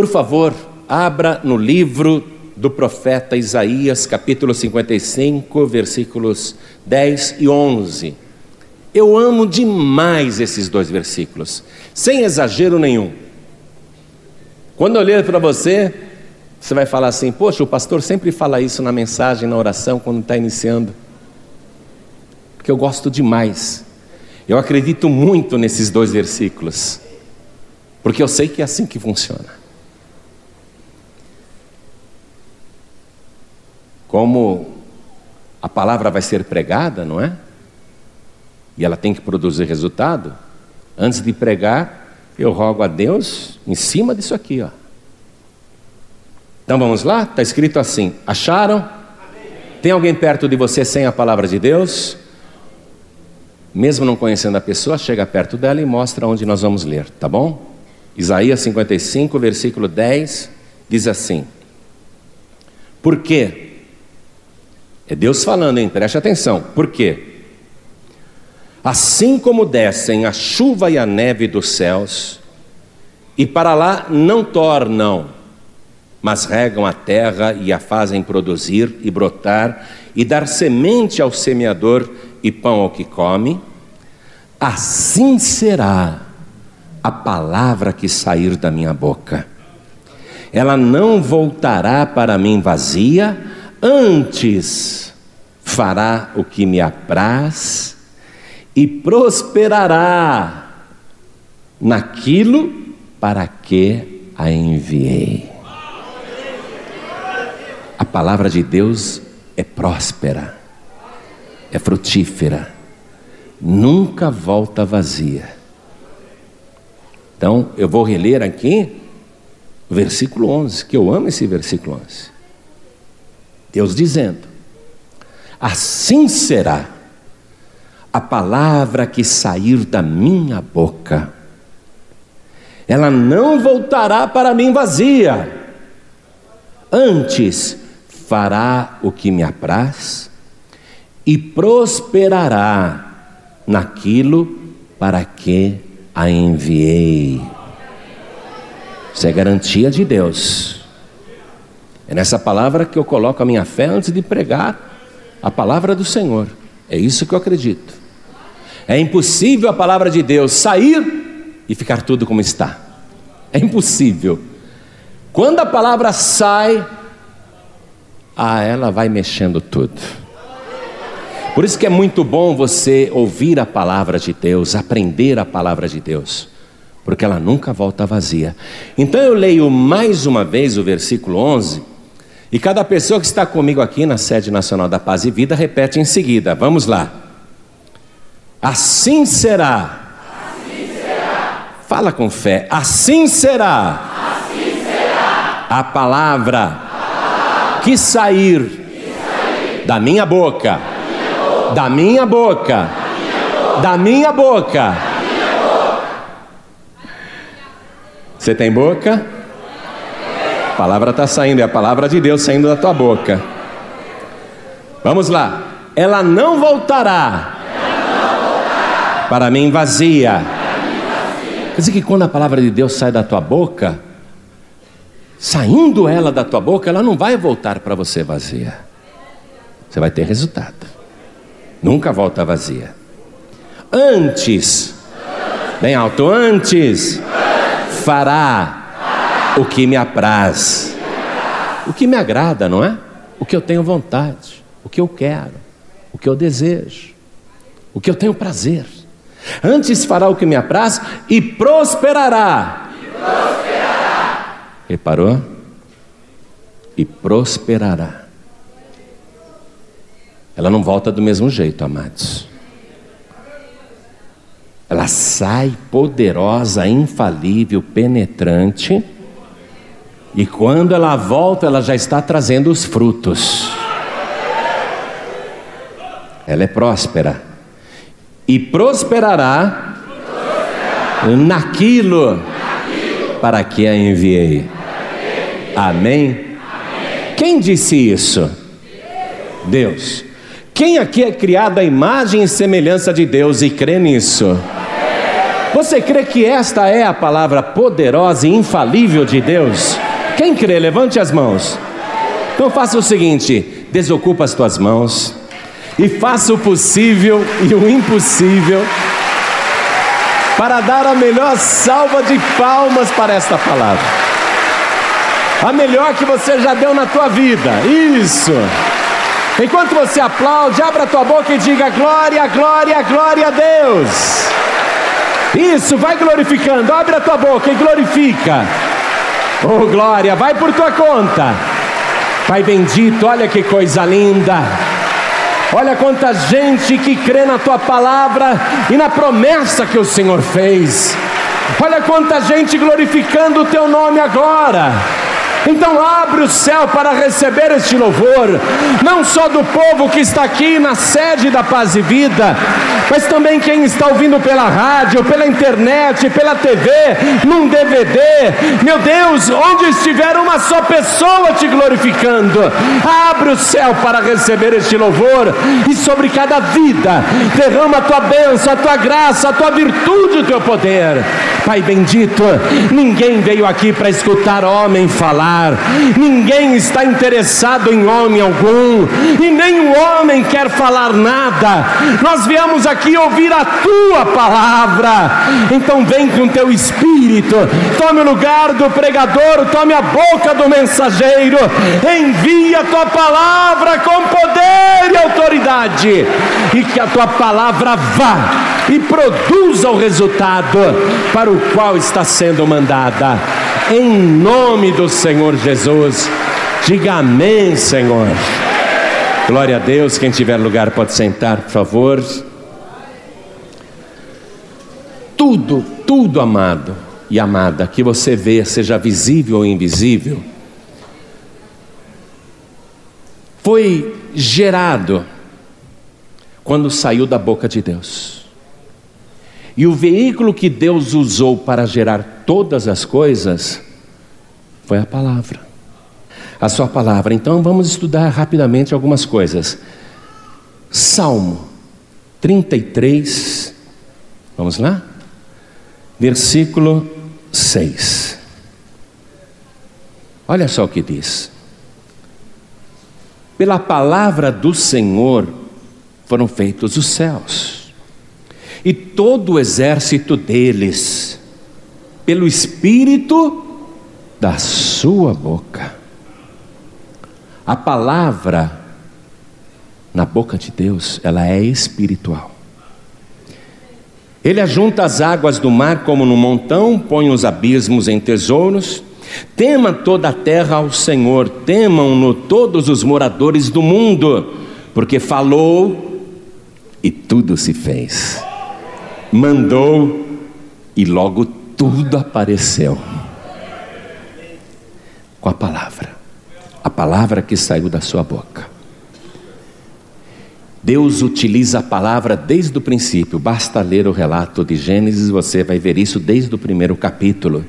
Por favor, abra no livro do profeta Isaías, capítulo 55, versículos 10 e 11. Eu amo demais esses dois versículos, sem exagero nenhum. Quando eu ler para você, você vai falar assim: Poxa, o pastor sempre fala isso na mensagem, na oração, quando está iniciando. Porque eu gosto demais. Eu acredito muito nesses dois versículos. Porque eu sei que é assim que funciona. Como a palavra vai ser pregada, não é? E ela tem que produzir resultado. Antes de pregar, eu rogo a Deus em cima disso aqui, ó. Então vamos lá? Está escrito assim: acharam? Tem alguém perto de você sem a palavra de Deus? Mesmo não conhecendo a pessoa, chega perto dela e mostra onde nós vamos ler, tá bom? Isaías 55, versículo 10, diz assim: Por quê? É Deus falando, hein? Preste atenção. Por quê? Assim como descem a chuva e a neve dos céus, e para lá não tornam, mas regam a terra e a fazem produzir e brotar, e dar semente ao semeador e pão ao que come, assim será a palavra que sair da minha boca. Ela não voltará para mim vazia, antes fará o que me apraz e prosperará naquilo para que a enviei. A palavra de Deus é próspera, é frutífera, nunca volta vazia. Então, eu vou reler aqui o versículo 11, que eu amo esse versículo 11. Deus dizendo: Assim será a palavra que sair da minha boca, ela não voltará para mim vazia, antes fará o que me apraz e prosperará naquilo para que a enviei. Isso é garantia de Deus. É nessa palavra que eu coloco a minha fé antes de pregar a palavra do Senhor. É isso que eu acredito. É impossível a palavra de Deus sair e ficar tudo como está. É impossível. Quando a palavra sai, ah, ela vai mexendo tudo. Por isso que é muito bom você ouvir a palavra de Deus, aprender a palavra de Deus, porque ela nunca volta vazia. Então eu leio mais uma vez o versículo 11 e cada pessoa que está comigo aqui na sede nacional da Paz e Vida repete em seguida. Vamos lá. Assim será. Fala com fé. Assim será. Assim será. A palavra, A palavra que, sair que sair da minha boca. Da minha boca. Da minha boca. Você tem boca? A palavra está saindo, é a palavra de Deus saindo da tua boca. Vamos lá. Ela não voltará, para mim vazia. Quer dizer que quando a palavra de Deus sai da tua boca, saindo ela da tua boca, ela não vai voltar para você vazia. Você vai ter resultado. Nunca volta vazia. Antes, bem alto, antes, fará o que me apraz, o que me agrada, não é? O que eu tenho vontade, o que eu quero, o que eu desejo, o que eu tenho prazer. Antes fará o que me apraz e prosperará. E prosperará. Reparou? E prosperará. Ela não volta do mesmo jeito, amados. Ela sai poderosa, infalível, penetrante e quando ela volta, ela já está trazendo os frutos. Ela é próspera. E prosperará, naquilo, para que a enviei. Amém? Quem disse isso? Deus. Quem aqui é criado à imagem e semelhança de Deus e crê nisso? Você crê que esta é a palavra poderosa e infalível de Deus? Quem crê, levante as mãos. Então faça o seguinte: desocupa as tuas mãos e faça o possível e o impossível para dar a melhor salva de palmas para esta palavra. A melhor que você já deu na tua vida. Isso. Enquanto você aplaude, abra tua boca e diga glória, glória, glória a Deus. Isso, vai glorificando, abre a tua boca e glorifica. Oh glória, vai por tua conta. Pai bendito, olha que coisa linda. Olha quanta gente que crê na tua palavra e na promessa que o Senhor fez. Olha quanta gente glorificando o teu nome agora. Então abre o céu para receber este louvor, não só do povo que está aqui na sede da Paz e Vida, mas também quem está ouvindo pela rádio, pela internet, pela TV, num DVD. Meu Deus, onde estiver uma só pessoa te glorificando, abre o céu para receber este louvor e sobre cada vida derrama a tua bênção, a tua graça, a tua virtude, o teu poder. Pai bendito, ninguém veio aqui para escutar homem falar, ninguém está interessado em homem algum, e o homem quer falar nada. Nós viemos aqui ouvir a tua palavra, então vem com teu espírito, tome o lugar do pregador, tome a boca do mensageiro, envia a tua palavra com poder e autoridade, e que a tua palavra vá e produza o resultado para o qual está sendo mandada. Em nome do Senhor Jesus, diga amém, Senhor. Glória a Deus. Quem tiver lugar pode sentar, por favor. Tudo, tudo, amado e amada, que você vê, seja visível ou invisível, foi gerado quando saiu da boca de Deus. E o veículo que Deus usou para gerar todas as coisas foi a palavra. A sua palavra. Então vamos estudar rapidamente algumas coisas. Salmo 33, vamos lá? Versículo 6. Olha só o que diz. Pela palavra do Senhor foram feitos os céus e todo o exército deles, pelo Espírito da sua boca. A palavra na boca de Deus, ela é espiritual. Ele ajunta as águas do mar como no montão, põe os abismos em tesouros. Tema toda a terra ao Senhor, temam-no todos os moradores do mundo, porque falou e tudo se fez mandou e logo tudo apareceu. Com a palavra, a palavra que saiu da sua boca. Deus utiliza a palavra desde o princípio, basta ler o relato de Gênesis, você vai ver isso desde o primeiro capítulo.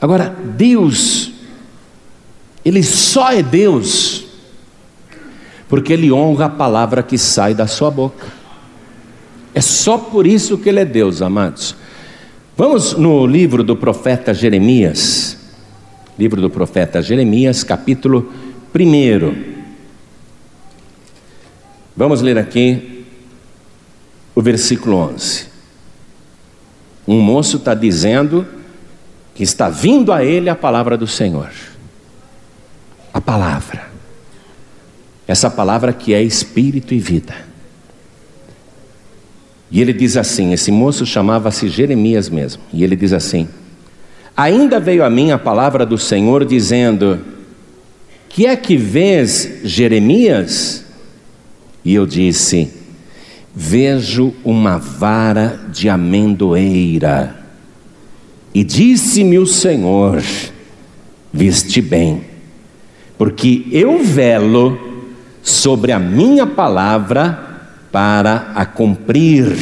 Agora, Deus, Ele só é Deus, porque Ele honra a palavra que sai da sua boca. É só por isso que ele é Deus, amados. Vamos no livro do profeta Jeremias. Livro do profeta Jeremias, capítulo 1. Vamos ler aqui o versículo 11. Um moço está dizendo que está vindo a ele a palavra do Senhor. A palavra. Essa palavra que é espírito e vida. E ele diz assim: esse moço chamava-se Jeremias mesmo. E ele diz assim: Ainda veio a mim a palavra do Senhor dizendo: Que é que vês, Jeremias? E eu disse: Vejo uma vara de amendoeira. E disse-me o Senhor: Viste bem, porque eu velo sobre a minha palavra para a cumprir.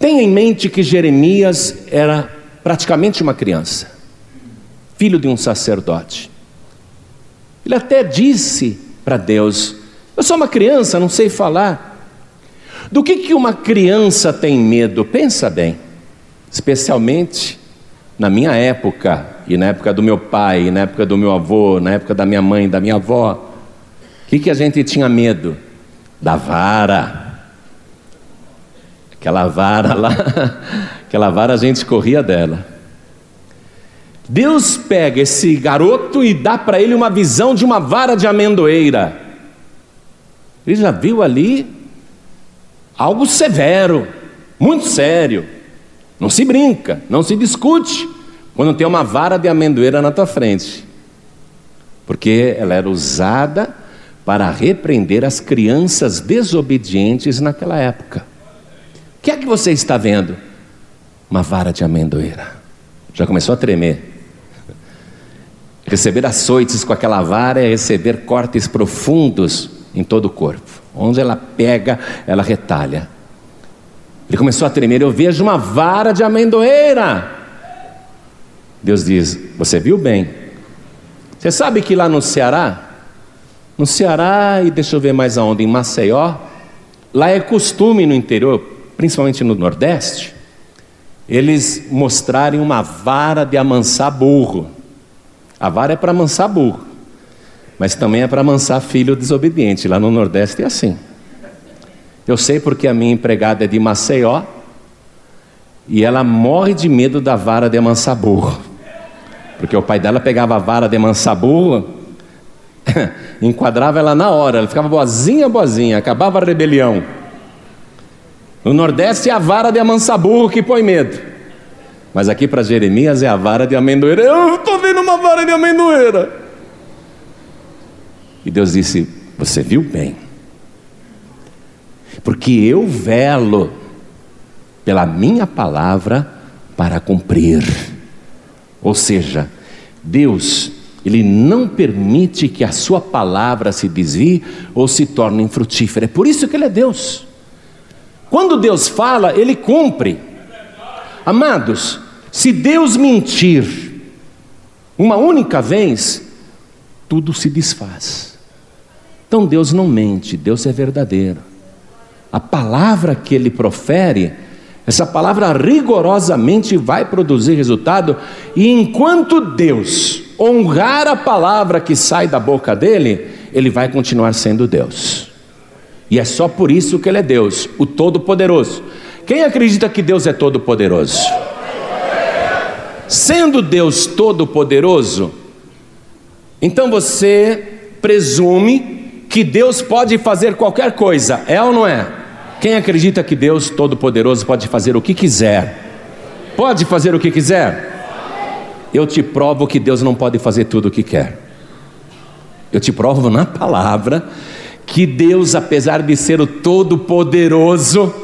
Tenha em mente que Jeremias era praticamente uma criança, filho de um sacerdote. Ele até disse para Deus: Eu sou uma criança, não sei falar. Do que, que uma criança tem medo? Pensa bem, especialmente na minha época, e na época do meu pai, na época do meu avô, na época da minha mãe, da minha avó. O que, que a gente tinha medo? Da vara. Aquela vara lá, aquela vara a gente corria dela. Deus pega esse garoto e dá para ele uma visão de uma vara de amendoeira. Ele já viu ali algo severo, muito sério. Não se brinca, não se discute quando tem uma vara de amendoeira na tua frente. Porque ela era usada para repreender as crianças desobedientes naquela época. O que é que você está vendo? Uma vara de amendoeira. Já começou a tremer. Receber açoites com aquela vara é receber cortes profundos em todo o corpo. Onde ela pega, ela retalha. Ele começou a tremer. Eu vejo uma vara de amendoeira. Deus diz: Você viu bem? Você sabe que lá no Ceará, no Ceará e deixa eu ver mais aonde, em Maceió, lá é costume no interior, principalmente no Nordeste, eles mostrarem uma vara de amansar burro. A vara é para amansar burro, mas também é para amansar filho desobediente. Lá no Nordeste é assim. Eu sei porque a minha empregada é de Maceió e ela morre de medo da vara de amansar burro. Porque o pai dela pegava a vara de amansar burro, enquadrava ela na hora, ela ficava boazinha, boazinha, acabava a rebelião. No Nordeste é a vara de amansar burro que põe medo. Mas aqui para Jeremias é a vara de amendoeira. Eu estou vendo uma vara de amendoeira. E Deus disse: Você viu bem, porque eu velo pela minha palavra para cumprir. Ou seja, Deus, Ele não permite que a Sua palavra se desvie ou se torne infrutífera. É por isso que Ele é Deus. Quando Deus fala, Ele cumpre. Amados, se Deus mentir uma única vez, tudo se desfaz. Então Deus não mente, Deus é verdadeiro. A palavra que ele profere, essa palavra rigorosamente vai produzir resultado, e enquanto Deus honrar a palavra que sai da boca dele, ele vai continuar sendo Deus. E é só por isso que ele é Deus, o Todo-Poderoso. Quem acredita que Deus é todo-poderoso? Sendo Deus todo-poderoso, então você presume que Deus pode fazer qualquer coisa, é ou não é? Quem acredita que Deus todo-poderoso pode fazer o que quiser? Pode fazer o que quiser? Eu te provo que Deus não pode fazer tudo o que quer. Eu te provo na palavra que Deus, apesar de ser o todo-poderoso,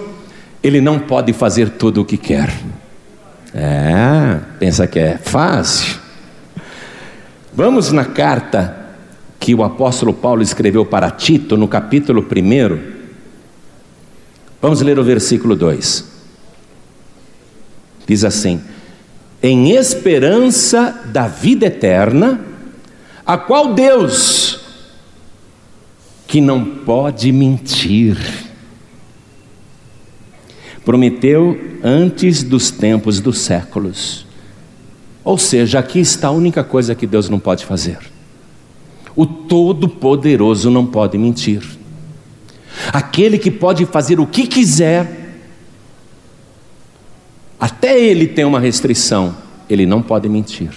Ele não pode fazer tudo o que quer. É, pensa que é fácil. Vamos na carta que o apóstolo Paulo escreveu para Tito, no capítulo 1. Vamos ler o versículo 2. Diz assim: Em esperança da vida eterna, a qual Deus, que não pode mentir, prometeu antes dos tempos dos séculos. Ou seja, aqui está a única coisa que Deus não pode fazer. O Todo-Poderoso não pode mentir. Aquele que pode fazer o que quiser, até ele tem uma restrição: ele não pode mentir.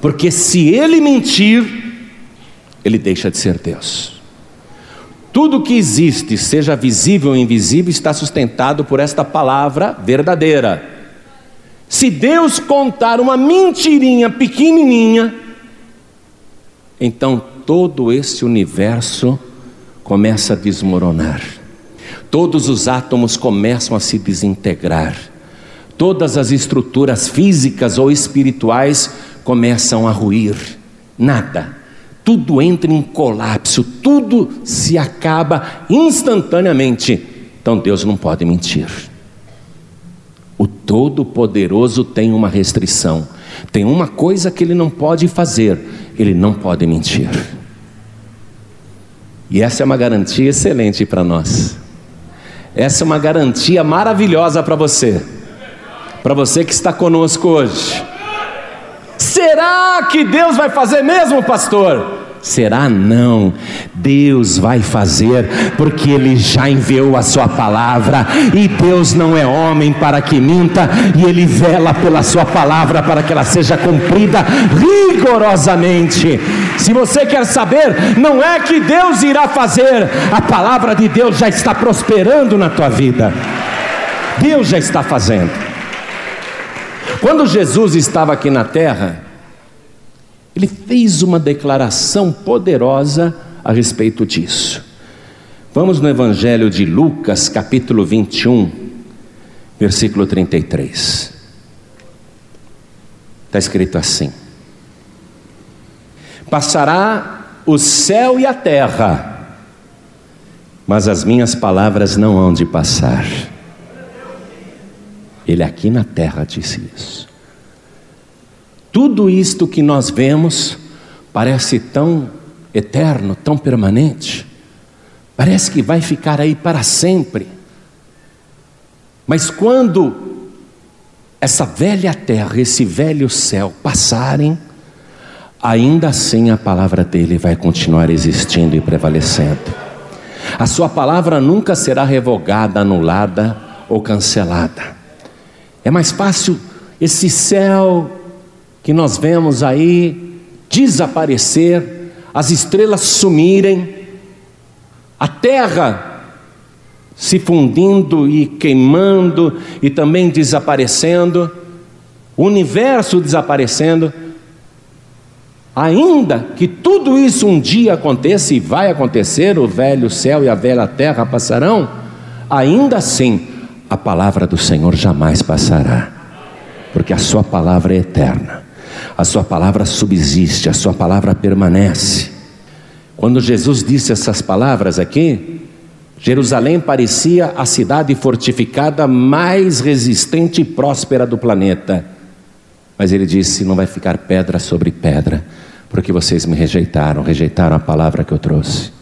Porque se ele mentir, ele deixa de ser Deus. Tudo que existe, seja visível ou invisível, está sustentado por esta palavra verdadeira. Se Deus contar uma mentirinha pequenininha, então todo esse universo começa a desmoronar. Todos os átomos começam a se desintegrar. Todas as estruturas físicas ou espirituais começam a ruir. Nada tudo entra em colapso, tudo se acaba instantaneamente. Então Deus não pode mentir. O Todo-Poderoso tem uma restrição, tem uma coisa que ele não pode fazer: ele não pode mentir. E essa é uma garantia excelente para nós. Essa é uma garantia maravilhosa para você, para você que está conosco hoje. Será que Deus vai fazer mesmo, pastor? Será não? Deus vai fazer, porque Ele já enviou a Sua palavra, e Deus não é homem para que minta, e Ele vela pela Sua palavra para que ela seja cumprida rigorosamente. Se você quer saber, não é que Deus irá fazer, a palavra de Deus já está prosperando na tua vida, Deus já está fazendo. Quando Jesus estava aqui na terra, ele fez uma declaração poderosa a respeito disso. Vamos no Evangelho de Lucas, capítulo 21, versículo 33. Está escrito assim: Passará o céu e a terra, mas as minhas palavras não hão de passar. Ele aqui na terra disse isso. Tudo isto que nós vemos parece tão eterno, tão permanente, parece que vai ficar aí para sempre. Mas quando essa velha terra, esse velho céu passarem, ainda assim a palavra dele vai continuar existindo e prevalecendo. A sua palavra nunca será revogada, anulada ou cancelada. É mais fácil esse céu que nós vemos aí desaparecer, as estrelas sumirem, a terra se fundindo e queimando e também desaparecendo, o universo desaparecendo, ainda que tudo isso um dia aconteça e vai acontecer, o velho céu e a velha terra passarão, ainda assim a palavra do Senhor jamais passará, porque a sua palavra é eterna a sua palavra subsiste, a sua palavra permanece. Quando Jesus disse essas palavras aqui, Jerusalém parecia a cidade fortificada mais resistente e próspera do planeta. Mas ele disse: não vai ficar pedra sobre pedra, porque vocês me rejeitaram, rejeitaram a palavra que eu trouxe.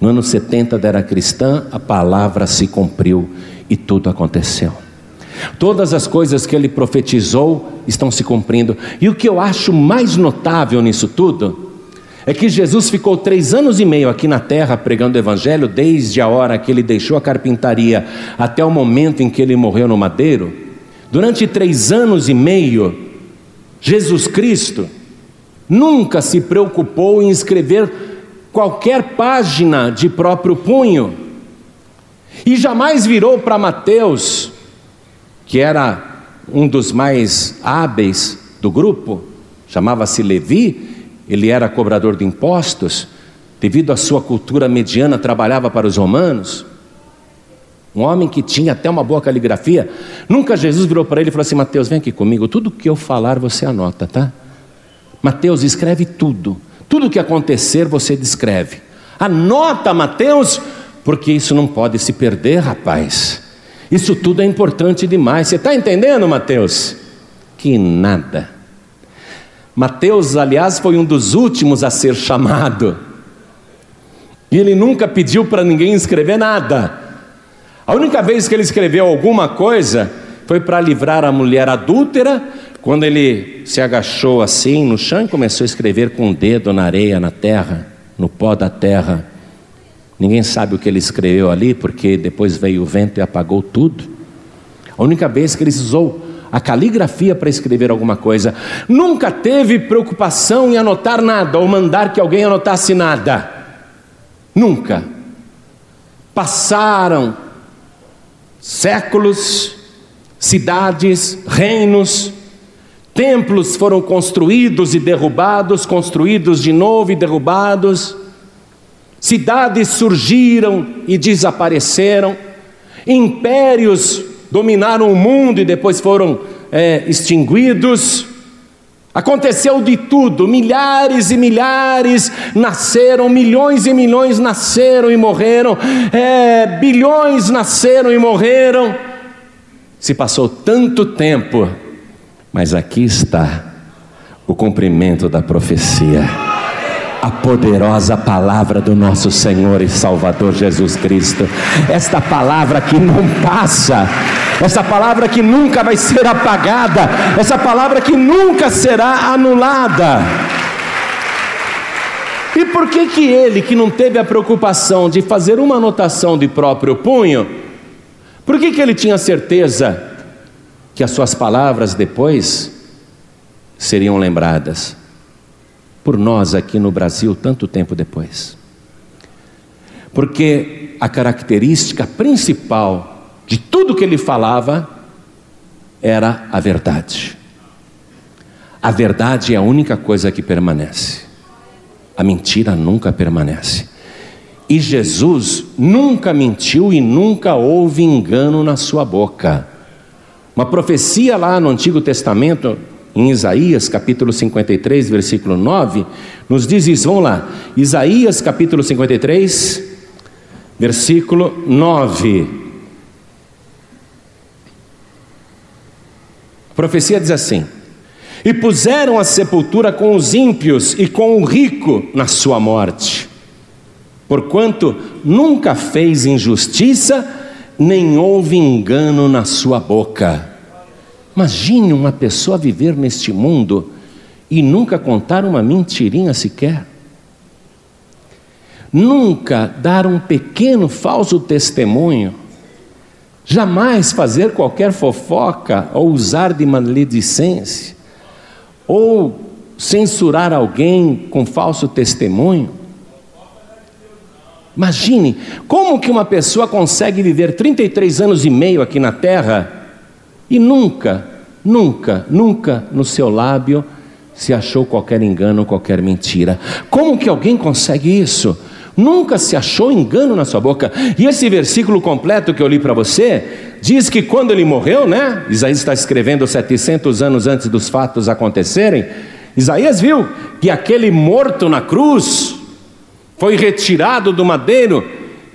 No ano 70 da era cristã, a palavra se cumpriu e tudo aconteceu. Todas as coisas que ele profetizou estão se cumprindo. E o que eu acho mais notável nisso tudo é que Jesus ficou três anos e meio aqui na terra pregando o Evangelho, desde a hora que ele deixou a carpintaria até o momento em que ele morreu no madeiro. Durante três anos e meio, Jesus Cristo nunca se preocupou em escrever qualquer página de próprio punho e jamais virou para Mateus que era um dos mais hábeis do grupo, chamava-se Levi, ele era cobrador de impostos, devido à sua cultura mediana, trabalhava para os romanos. Um homem que tinha até uma boa caligrafia. Nunca Jesus virou para ele e falou assim: Mateus, vem aqui comigo, tudo que eu falar você anota, tá? Mateus, escreve tudo. Tudo que acontecer você descreve. Anota, Mateus, porque isso não pode se perder, rapaz. Isso tudo é importante demais. Você está entendendo, Mateus? Que nada. Mateus, aliás, foi um dos últimos a ser chamado. E ele nunca pediu para ninguém escrever nada. A única vez que ele escreveu alguma coisa foi para livrar a mulher adúltera, quando ele se agachou assim no chão e começou a escrever com o dedo na areia, na terra, no pó da terra. Ninguém sabe o que ele escreveu ali, porque depois veio o vento e apagou tudo. A única vez que ele usou a caligrafia para escrever alguma coisa, nunca teve preocupação em anotar nada ou mandar que alguém anotasse nada. Nunca. Passaram séculos, cidades, reinos, templos foram construídos e derrubados, construídos de novo e derrubados Cidades surgiram e desapareceram, impérios dominaram o mundo e depois foram é, extinguidos. Aconteceu de tudo, milhares e milhares nasceram, milhões e milhões nasceram e morreram, é, bilhões nasceram e morreram. Se passou tanto tempo, mas aqui está o cumprimento da profecia. A poderosa palavra do nosso Senhor e Salvador Jesus Cristo. Esta palavra que não passa, essa palavra que nunca vai ser apagada, essa palavra que nunca será anulada. E por que que ele, que não teve a preocupação de fazer uma anotação de próprio punho, por que que ele tinha certeza que as suas palavras depois seriam lembradas? Por nós aqui no Brasil, tanto tempo depois. Porque a característica principal de tudo que ele falava era a verdade. A verdade é a única coisa que permanece. A mentira nunca permanece. E Jesus nunca mentiu e nunca houve engano na sua boca. Uma profecia lá no Antigo Testamento, em Isaías capítulo 53, versículo 9, nos diz isso. Vamos lá. Isaías capítulo 53, versículo 9. A profecia diz assim: e puseram a sepultura com os ímpios e com o rico na sua morte. Porquanto nunca fez injustiça, nem houve engano na sua boca. Imagine uma pessoa viver neste mundo e nunca contar uma mentirinha sequer. Nunca dar um pequeno falso testemunho. Jamais fazer qualquer fofoca ou usar de maledicência ou censurar alguém com falso testemunho. Imagine como que uma pessoa consegue viver 33 anos e meio aqui na terra e nunca, nunca, nunca no seu lábio se achou qualquer engano, qualquer mentira. Como que alguém consegue isso? Nunca se achou engano na sua boca. E esse versículo completo que eu li para você diz que quando ele morreu, né? Isaías está escrevendo 700 anos antes dos fatos acontecerem. Isaías viu que aquele morto na cruz foi retirado do madeiro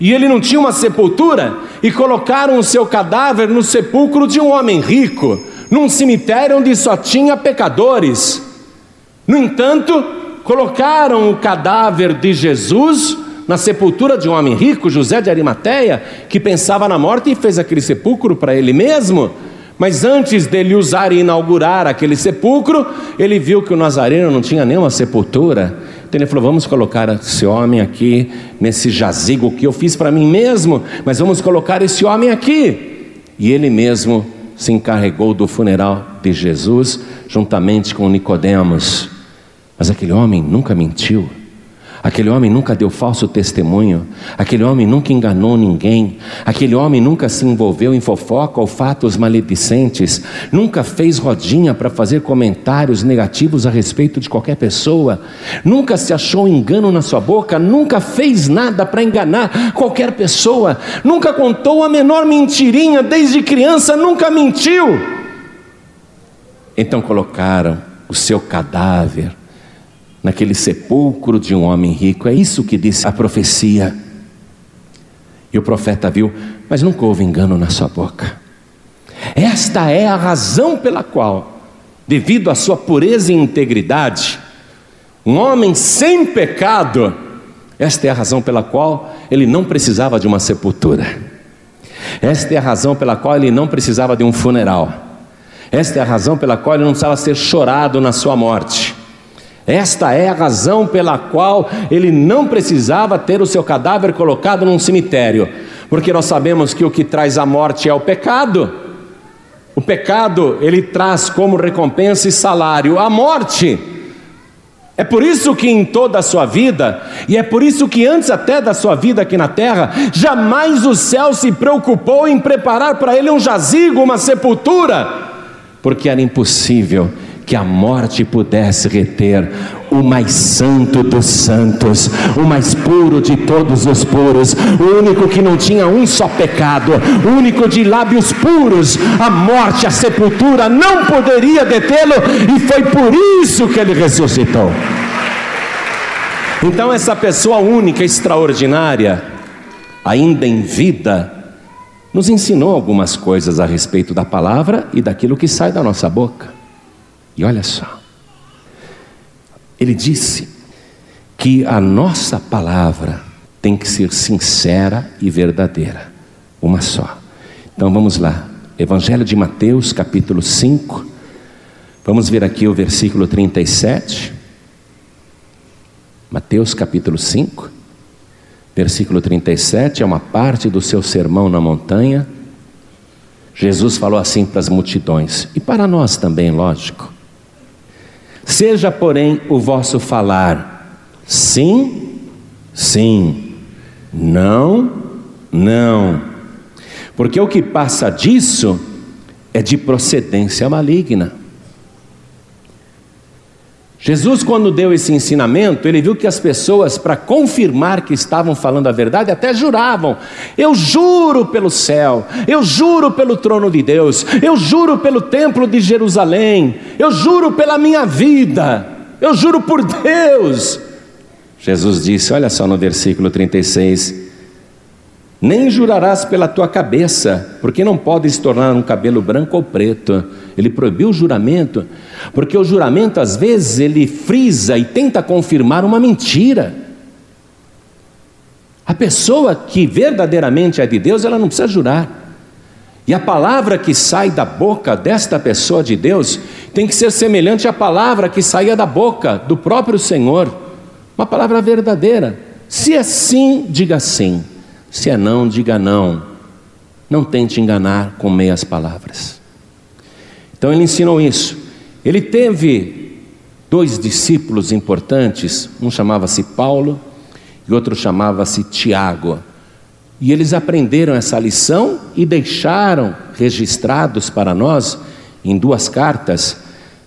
e ele não tinha uma sepultura e colocaram o seu cadáver no sepulcro de um homem rico, num cemitério onde só tinha pecadores. No entanto, colocaram o cadáver de Jesus na sepultura de um homem rico, José de Arimateia, que pensava na morte e fez aquele sepulcro para ele mesmo. Mas antes dele usar e inaugurar aquele sepulcro, ele viu que o Nazareno não tinha nenhuma sepultura. Então ele falou: Vamos colocar esse homem aqui, nesse jazigo que eu fiz para mim mesmo, mas vamos colocar esse homem aqui. E ele mesmo se encarregou do funeral de Jesus, juntamente com Nicodemos. Mas aquele homem nunca mentiu. Aquele homem nunca deu falso testemunho, aquele homem nunca enganou ninguém, aquele homem nunca se envolveu em fofoca ou fatos maledicentes, nunca fez rodinha para fazer comentários negativos a respeito de qualquer pessoa, nunca se achou engano na sua boca, nunca fez nada para enganar qualquer pessoa, nunca contou a menor mentirinha desde criança, nunca mentiu. Então colocaram o seu cadáver naquele sepulcro de um homem rico. É isso que disse a profecia. E o profeta viu, mas nunca houve engano na sua boca. Esta é a razão pela qual, devido à sua pureza e integridade, um homem sem pecado, esta é a razão pela qual ele não precisava de uma sepultura. Esta é a razão pela qual ele não precisava de um funeral. Esta é a razão pela qual ele não precisava ser chorado na sua morte. Esta é a razão pela qual ele não precisava ter o seu cadáver colocado num cemitério, porque nós sabemos que o que traz a morte é o pecado. O pecado, ele traz como recompensa e salário a morte. É por isso que em toda a sua vida, e é por isso que antes até da sua vida aqui na terra, jamais o céu se preocupou em preparar para ele um jazigo, uma sepultura, porque era impossível que a morte pudesse reter o mais santo dos santos, o mais puro de todos os puros, o único que não tinha um só pecado, o único de lábios puros, a morte, a sepultura não poderia detê-lo, e foi por isso que ele ressuscitou. Então, essa pessoa única, extraordinária, ainda em vida, nos ensinou algumas coisas a respeito da palavra e daquilo que sai da nossa boca. E olha só, ele disse que a nossa palavra tem que ser sincera e verdadeira, uma só. Então vamos lá, Evangelho de Mateus, capítulo 5, vamos ver aqui o versículo 37. Mateus, capítulo 5, versículo 37, é uma parte do seu sermão na montanha. Jesus falou assim para as multidões, e para nós também, lógico. Seja, porém, o vosso falar sim, sim, não, não. Porque o que passa disso é de procedência maligna. Jesus, quando deu esse ensinamento, ele viu que as pessoas, para confirmar que estavam falando a verdade, até juravam: Eu juro pelo céu, eu juro pelo trono de Deus, eu juro pelo templo de Jerusalém, eu juro pela minha vida, eu juro por Deus. Jesus disse: Olha só no versículo 36 nem jurarás pela tua cabeça, porque não podes tornar um cabelo branco ou preto. Ele proibiu o juramento, porque o juramento às vezes ele frisa e tenta confirmar uma mentira. A pessoa que verdadeiramente é de Deus, ela não precisa jurar. E a palavra que sai da boca desta pessoa de Deus tem que ser semelhante à palavra que saía da boca do próprio Senhor, uma palavra verdadeira. Se é sim, diga sim. Se é não, diga não. Não tente enganar com meias palavras. Então ele ensinou isso. Ele teve dois discípulos importantes, um chamava-se Paulo e outro chamava-se Tiago. E eles aprenderam essa lição e deixaram registrados para nós, em duas cartas,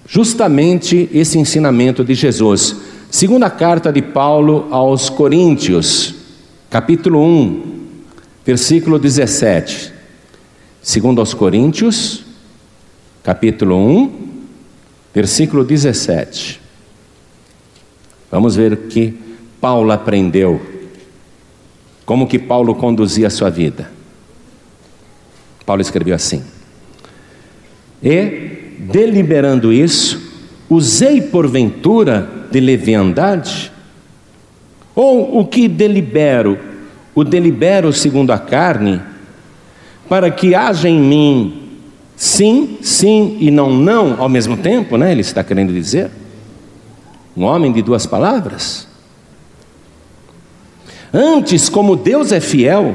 justamente esse ensinamento de Jesus. Segunda carta de Paulo aos Coríntios, capítulo 1, versículo 17. Segundo aos Coríntios, capítulo 1, versículo 17. Vamos ver o que Paulo aprendeu. Como que Paulo conduzia a sua vida. Paulo escreveu assim: E, deliberando isso, usei porventura de leviandade? Ou o que delibero o delibero segundo a carne, para que haja em mim sim, sim e não, não ao mesmo tempo, né? Ele está querendo dizer. Um homem de duas palavras. Antes, como Deus é fiel,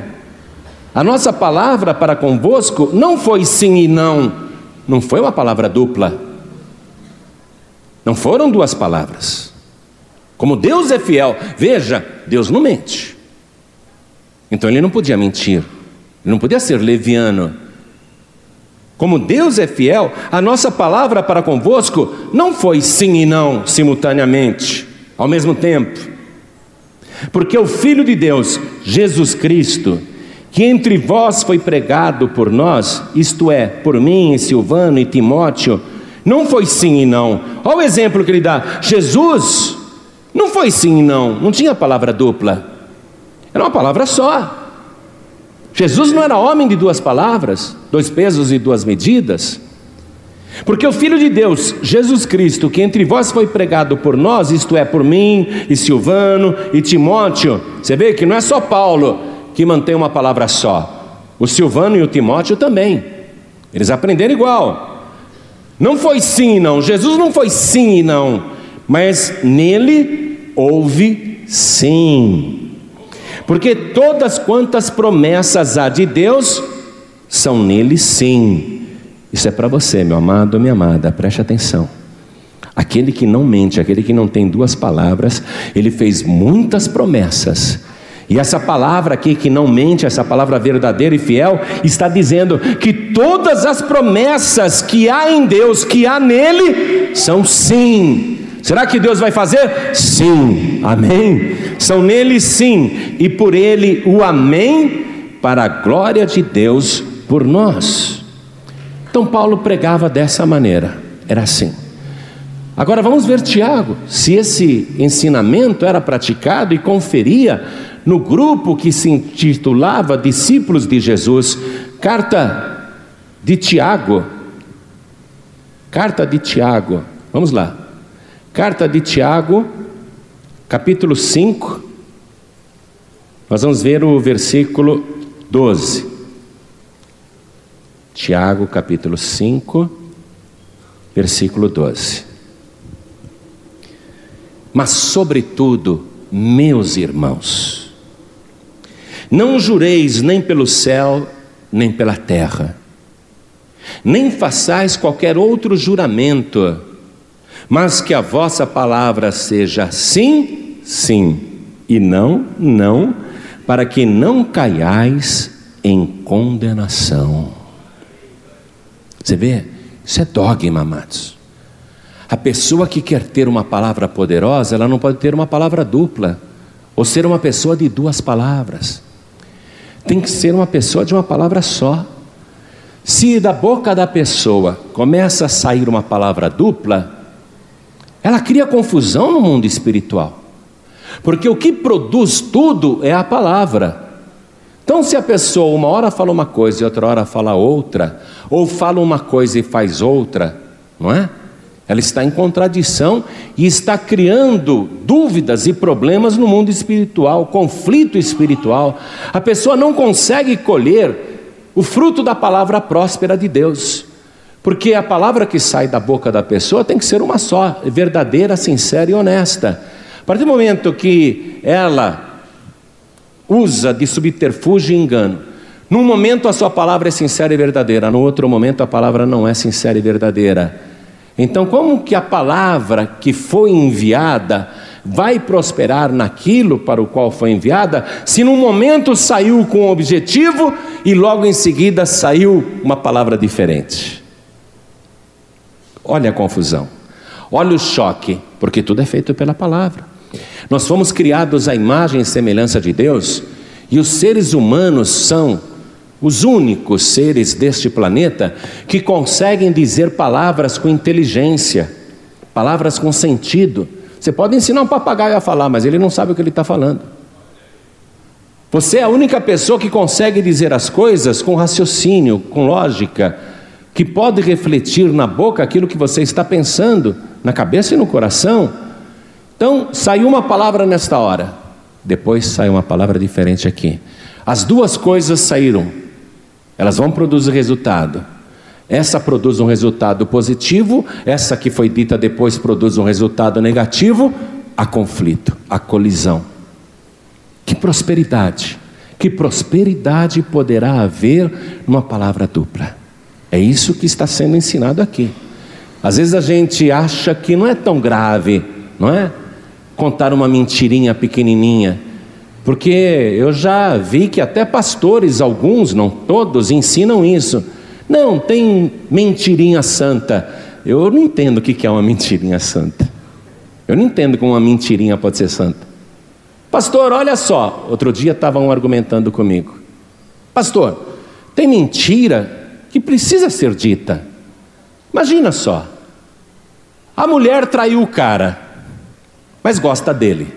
a nossa palavra para convosco não foi sim e não, não foi uma palavra dupla. Não foram duas palavras. Como Deus é fiel, veja, Deus não mente. Então ele não podia mentir, ele não podia ser leviano. Como Deus é fiel, a nossa palavra para convosco não foi sim e não simultaneamente, ao mesmo tempo. Porque o Filho de Deus, Jesus Cristo, que entre vós foi pregado por nós, isto é, por mim, Silvano e Timóteo, não foi sim e não. Olha o exemplo que ele dá. Jesus não foi sim e não, não tinha palavra dupla. Era uma palavra só. Jesus não era homem de duas palavras, dois pesos e duas medidas. Porque o Filho de Deus, Jesus Cristo, que entre vós foi pregado por nós, isto é, por mim, e Silvano, e Timóteo, você vê que não é só Paulo que mantém uma palavra só, o Silvano e o Timóteo também, eles aprenderam igual. Não foi sim e não, Jesus não foi sim e não, mas nele houve sim. Porque todas quantas promessas há de Deus são nele sim. Isso é para você, meu amado, minha amada, preste atenção. Aquele que não mente, aquele que não tem duas palavras, ele fez muitas promessas. E essa palavra aqui que não mente, essa palavra verdadeira e fiel, está dizendo que todas as promessas que há em Deus, que há nele, são sim. Será que Deus vai fazer? Sim, amém. São nele sim, e por ele o amém, para a glória de Deus por nós. Então Paulo pregava dessa maneira, era assim. Agora vamos ver Tiago, se esse ensinamento era praticado e conferia no grupo que se intitulava Discípulos de Jesus, carta de Tiago. Carta de Tiago, vamos lá. Carta de Tiago, capítulo 5, nós vamos ver o versículo 12. Tiago, capítulo 5, versículo 12. Mas, sobretudo, meus irmãos, não jureis nem pelo céu, nem pela terra, nem façais qualquer outro juramento, mas que a vossa palavra seja sim, sim, e não, não, para que não caiais em condenação. Você vê? Isso é dogma, amados. A pessoa que quer ter uma palavra poderosa, ela não pode ter uma palavra dupla, ou ser uma pessoa de duas palavras. Tem que ser uma pessoa de uma palavra só. Se da boca da pessoa começa a sair uma palavra dupla, ela cria confusão no mundo espiritual. Porque o que produz tudo é a palavra. Então, se a pessoa uma hora fala uma coisa e outra hora fala outra, ou fala uma coisa e faz outra, não é? Ela está em contradição e está criando dúvidas e problemas no mundo espiritual, conflito espiritual. A pessoa não consegue colher o fruto da palavra próspera de Deus, porque a palavra que sai da boca da pessoa tem que ser uma só, verdadeira, sincera e honesta. A partir do momento que ela usa de subterfúgio e engano, num momento a sua palavra é sincera e verdadeira, no outro momento a palavra não é sincera e verdadeira. Então, como que a palavra que foi enviada vai prosperar naquilo para o qual foi enviada, se num momento saiu com um objetivo e logo em seguida saiu uma palavra diferente? Olha a confusão, olha o choque, porque tudo é feito pela palavra. Nós fomos criados à imagem e semelhança de Deus, e os seres humanos são os únicos seres deste planeta que conseguem dizer palavras com inteligência, palavras com sentido. Você pode ensinar um papagaio a falar, mas ele não sabe o que ele está falando. Você é a única pessoa que consegue dizer as coisas com raciocínio, com lógica, que pode refletir na boca aquilo que você está pensando, na cabeça e no coração. Então, saiu uma palavra nesta hora, depois saiu uma palavra diferente aqui. As duas coisas saíram elas vão produzir resultado. Essa produz um resultado positivo, essa que foi dita depois produz um resultado negativo, há conflito, há colisão. Que prosperidade, que prosperidade poderá haver numa palavra dupla. É isso que está sendo ensinado aqui. Às vezes a gente acha que não é tão grave, não é? Contar uma mentirinha pequenininha porque eu já vi que até pastores, alguns, não todos, ensinam isso. Não, tem mentirinha santa. Eu não entendo o que é uma mentirinha santa. Eu não entendo como uma mentirinha pode ser santa. Pastor, olha só. Outro dia estavam argumentando comigo. Pastor, tem mentira que precisa ser dita. Imagina só. A mulher traiu o cara, mas gosta dele.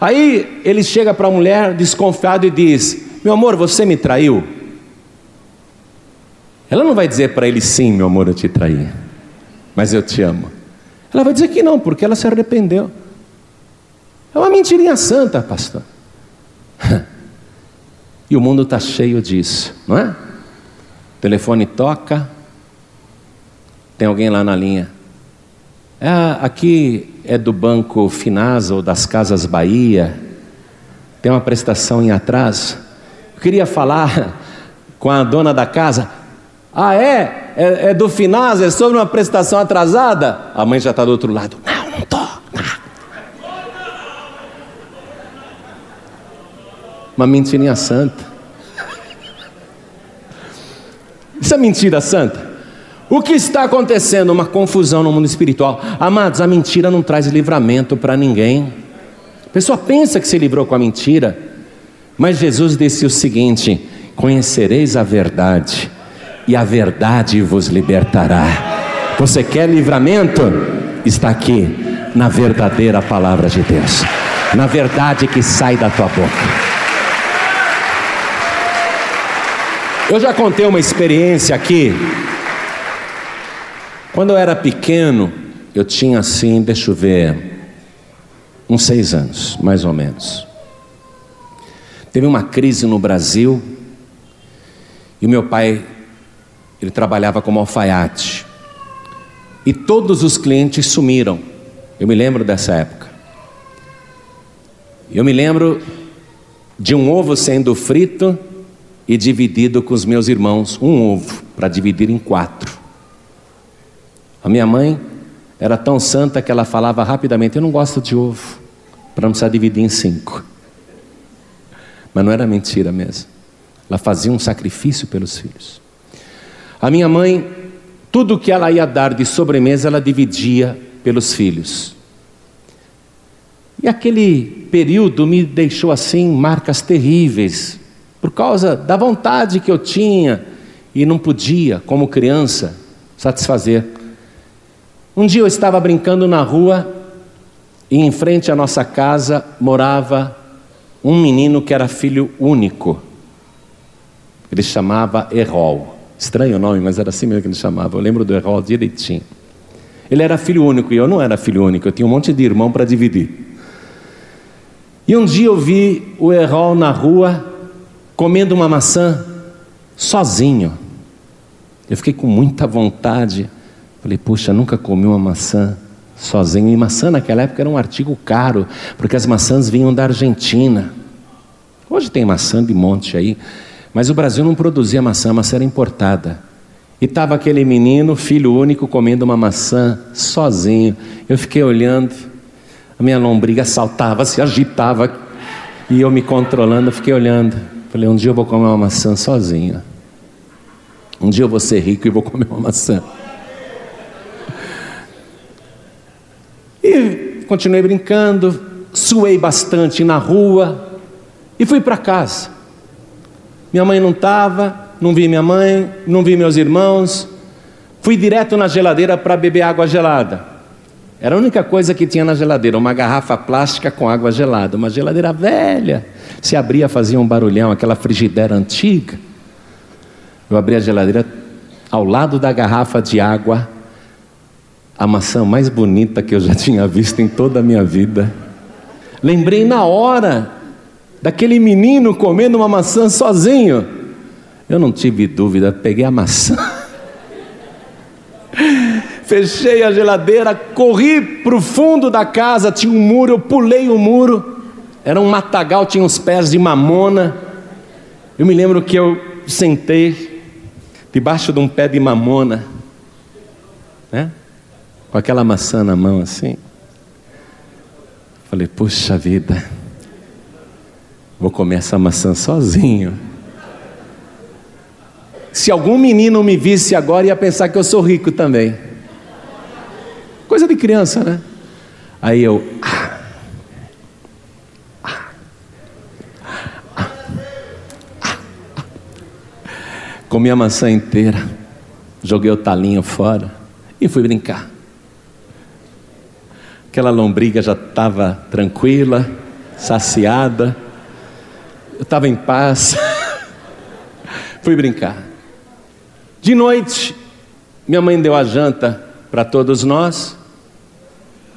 Aí ele chega para a mulher desconfiado e diz: Meu amor, você me traiu? Ela não vai dizer para ele: Sim, meu amor, eu te traí, mas eu te amo. Ela vai dizer que não, porque ela se arrependeu. É uma mentirinha santa, pastor. e o mundo está cheio disso, não é? O telefone toca, tem alguém lá na linha. É, aqui é do Banco Finasa ou das Casas Bahia, tem uma prestação em atraso. Eu queria falar com a dona da casa. Ah, é? É, é do Finasa? É sobre uma prestação atrasada? A mãe já está do outro lado. Não, não estou. Uma mentirinha santa. Isso é mentira santa? O que está acontecendo? Uma confusão no mundo espiritual. Amados, a mentira não traz livramento para ninguém. A pessoa pensa que se livrou com a mentira, mas Jesus disse o seguinte: Conhecereis a verdade, e a verdade vos libertará. Você quer livramento? Está aqui, na verdadeira palavra de Deus, na verdade que sai da tua boca. Eu já contei uma experiência aqui quando eu era pequeno, eu tinha assim, deixa eu ver, uns seis anos, mais ou menos. Teve uma crise no Brasil e o meu pai, ele trabalhava como alfaiate e todos os clientes sumiram. Eu me lembro dessa época. Eu me lembro de um ovo sendo frito e dividido com os meus irmãos, um ovo para dividir em quatro. A minha mãe era tão santa que ela falava rapidamente: Eu não gosto de ovo, para não precisar dividir em cinco. Mas não era mentira mesmo. Ela fazia um sacrifício pelos filhos. A minha mãe, tudo que ela ia dar de sobremesa, ela dividia pelos filhos. E aquele período me deixou assim marcas terríveis, por causa da vontade que eu tinha e não podia, como criança, satisfazer. Um dia eu estava brincando na rua e em frente à nossa casa morava um menino que era filho único. Ele chamava Errol. Estranho o nome, mas era assim mesmo que ele chamava. Eu lembro do Errol direitinho. Ele era filho único e eu não era filho único, eu tinha um monte de irmão para dividir. E um dia eu vi o Errol na rua comendo uma maçã sozinho. Eu fiquei com muita vontade. Falei, puxa, nunca comi uma maçã sozinho. E maçã naquela época era um artigo caro, porque as maçãs vinham da Argentina. Hoje tem maçã de monte aí, mas o Brasil não produzia maçã, a maçã era importada. E estava aquele menino, filho único, comendo uma maçã sozinho. Eu fiquei olhando, a minha lombriga saltava, se agitava, e eu me controlando, fiquei olhando. Falei, um dia eu vou comer uma maçã sozinho. Um dia eu vou ser rico e vou comer uma maçã. E continuei brincando, suei bastante na rua e fui para casa. Minha mãe não estava, não vi minha mãe, não vi meus irmãos. Fui direto na geladeira para beber água gelada. Era a única coisa que tinha na geladeira, uma garrafa plástica com água gelada, uma geladeira velha. Se abria, fazia um barulhão, aquela frigideira antiga. Eu abri a geladeira, ao lado da garrafa de água, a maçã mais bonita que eu já tinha visto em toda a minha vida. Lembrei na hora daquele menino comendo uma maçã sozinho. Eu não tive dúvida, peguei a maçã. Fechei a geladeira, corri para o fundo da casa, tinha um muro, eu pulei o muro era um matagal, tinha uns pés de mamona. Eu me lembro que eu sentei debaixo de um pé de mamona, né? com aquela maçã na mão assim. Falei, puxa vida, vou comer essa maçã sozinho. Se algum menino me visse agora, ia pensar que eu sou rico também. Coisa de criança, né? Aí eu, ah, Comi a maçã inteira, joguei o talinho fora e fui brincar. Aquela lombriga já estava tranquila, saciada, eu estava em paz. fui brincar. De noite, minha mãe deu a janta para todos nós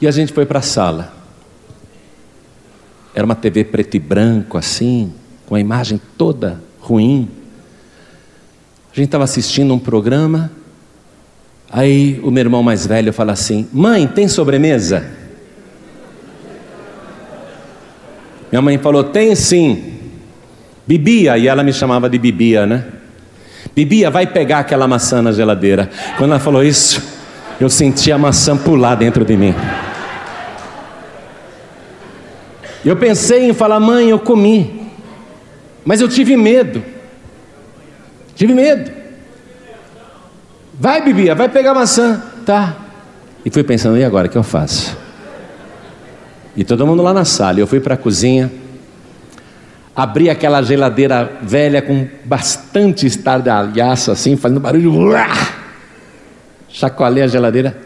e a gente foi para a sala. Era uma TV preto e branco assim, com a imagem toda ruim. A gente estava assistindo um programa, aí o meu irmão mais velho fala assim: Mãe, tem sobremesa? Minha mãe falou: Tem sim. Bibia, e ela me chamava de Bibia, né? Bibia, vai pegar aquela maçã na geladeira. Quando ela falou isso, eu senti a maçã pular dentro de mim. Eu pensei em falar, mãe, eu comi, mas eu tive medo. Tive medo. Vai, Bibia, vai pegar maçã. Tá. E fui pensando, e agora, o que eu faço? E todo mundo lá na sala. Eu fui para a cozinha, abri aquela geladeira velha com bastante estardalhaço assim, fazendo barulho chacoalhei a geladeira,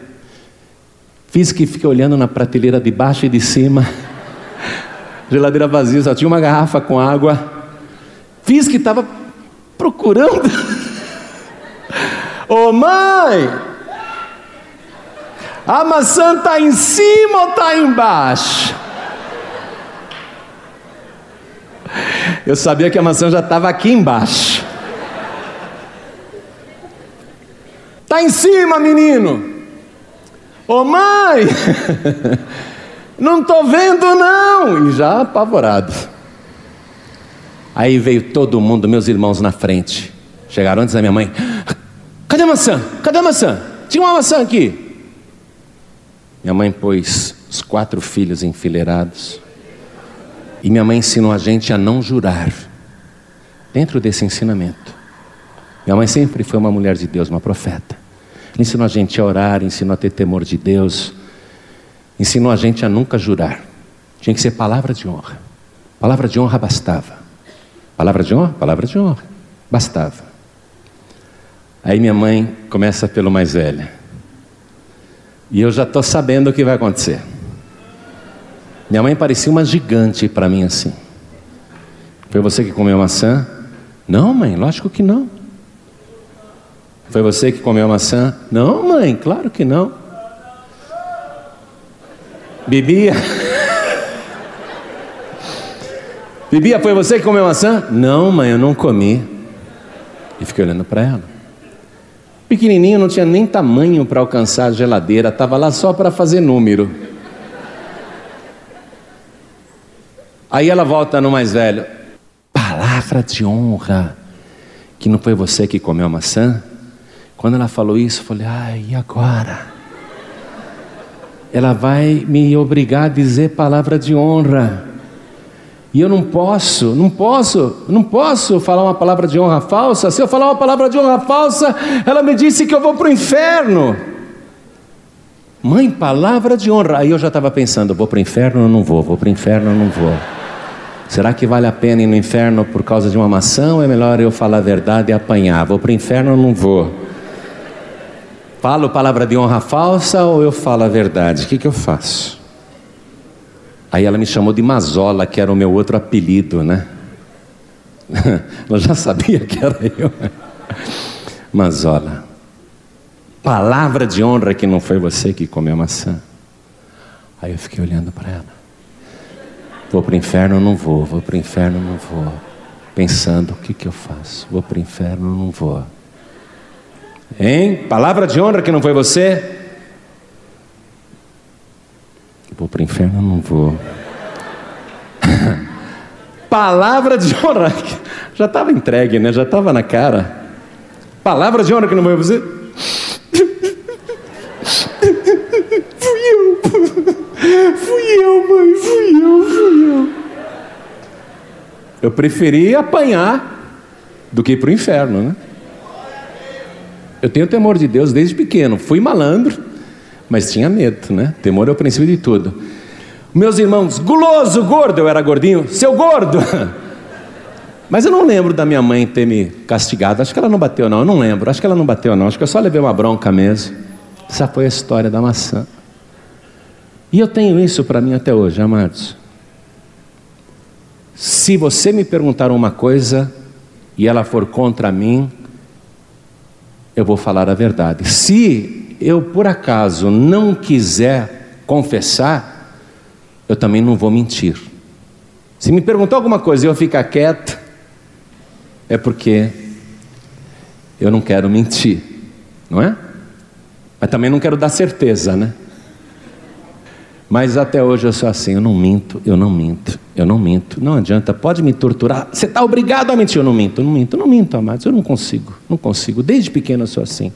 fiz que fiquei olhando na prateleira de baixo e de cima, geladeira vazia, só tinha uma garrafa com água, fiz que estava procurando. Ô oh, mãe, a maçã está em cima ou está embaixo? Eu sabia que a maçã já estava aqui embaixo. Tá em cima, menino. Ô mãe, não tô vendo não. E já apavorado. Aí veio todo mundo, meus irmãos na frente. Chegaram antes da minha mãe. Cadê a maçã? Cadê a maçã? Tinha uma maçã aqui. Minha mãe pôs os quatro filhos enfileirados. E minha mãe ensinou a gente a não jurar. Dentro desse ensinamento. Minha mãe sempre foi uma mulher de Deus, uma profeta. Ela ensinou a gente a orar, ensinou a ter temor de Deus. Ensinou a gente a nunca jurar. Tinha que ser palavra de honra. Palavra de honra bastava. Palavra de honra? Palavra de honra. Bastava. Aí minha mãe começa pelo mais velho. E eu já estou sabendo o que vai acontecer. Minha mãe parecia uma gigante para mim assim. Foi você que comeu maçã? Não, mãe, lógico que não. Foi você que comeu maçã? Não, mãe, claro que não. Bebia? Bebia, foi você que comeu maçã? Não, mãe, eu não comi. E fiquei olhando para ela. Pequenininho, não tinha nem tamanho para alcançar a geladeira, estava lá só para fazer número. Aí ela volta no mais velho. Palavra de honra. Que não foi você que comeu a maçã? Quando ela falou isso, eu falei, ai, e agora? Ela vai me obrigar a dizer palavra de honra. E eu não posso, não posso, não posso falar uma palavra de honra falsa. Se eu falar uma palavra de honra falsa, ela me disse que eu vou para o inferno. Mãe, palavra de honra. Aí eu já estava pensando: vou para o inferno ou não vou? Vou para o inferno ou não vou? Será que vale a pena ir no inferno por causa de uma maçã ou é melhor eu falar a verdade e apanhar? Vou para o inferno ou não vou? Falo palavra de honra falsa ou eu falo a verdade? O que, que eu faço? Aí ela me chamou de Mazola, que era o meu outro apelido, né? ela já sabia que era eu. Mazola. Palavra de honra que não foi você que comeu maçã. Aí eu fiquei olhando para ela. Vou para o inferno, não vou. Vou para o inferno, não vou. Pensando, o que, que eu faço? Vou para o inferno, não vou. Hein? Palavra de honra que não foi você? Vou para o inferno, não vou. Palavra de honra. Já estava entregue, né? Já estava na cara. Palavra de honra que não foi você? Fui eu. Fui eu, mãe. Fui eu, fui eu. Eu preferi apanhar do que ir para o inferno, né? Eu tenho temor de Deus desde pequeno. Fui malandro, mas tinha medo, né? Temor é o princípio de tudo. Meus irmãos, guloso, gordo, eu era gordinho, seu gordo. Mas eu não lembro da minha mãe ter me castigado. Acho que ela não bateu, não. Eu não lembro. Acho que ela não bateu, não. Acho que eu só levei uma bronca mesmo. Essa foi a história da maçã. E eu tenho isso para mim até hoje, amados. Se você me perguntar uma coisa e ela for contra mim, eu vou falar a verdade. Se eu por acaso não quiser confessar, eu também não vou mentir. Se me perguntar alguma coisa e eu ficar quieto, é porque eu não quero mentir, não é? Mas também não quero dar certeza, né? Mas até hoje eu sou assim, eu não minto, eu não minto, eu não minto. Não adianta, pode me torturar. Você está obrigado a mentir, eu não minto, eu não minto, eu não minto, amados, eu não consigo, não consigo. Desde pequeno eu sou assim.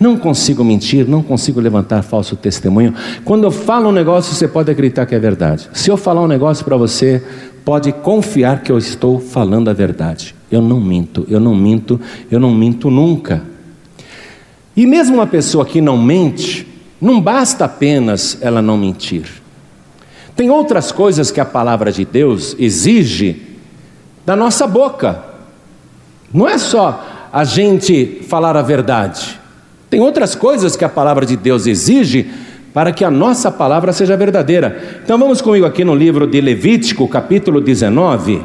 Não consigo mentir, não consigo levantar falso testemunho. Quando eu falo um negócio, você pode acreditar que é verdade. Se eu falar um negócio para você, pode confiar que eu estou falando a verdade. Eu não minto, eu não minto, eu não minto nunca. E mesmo uma pessoa que não mente, não basta apenas ela não mentir. Tem outras coisas que a palavra de Deus exige da nossa boca. Não é só a gente falar a verdade. Tem outras coisas que a palavra de Deus exige para que a nossa palavra seja verdadeira. Então vamos comigo aqui no livro de Levítico, capítulo 19.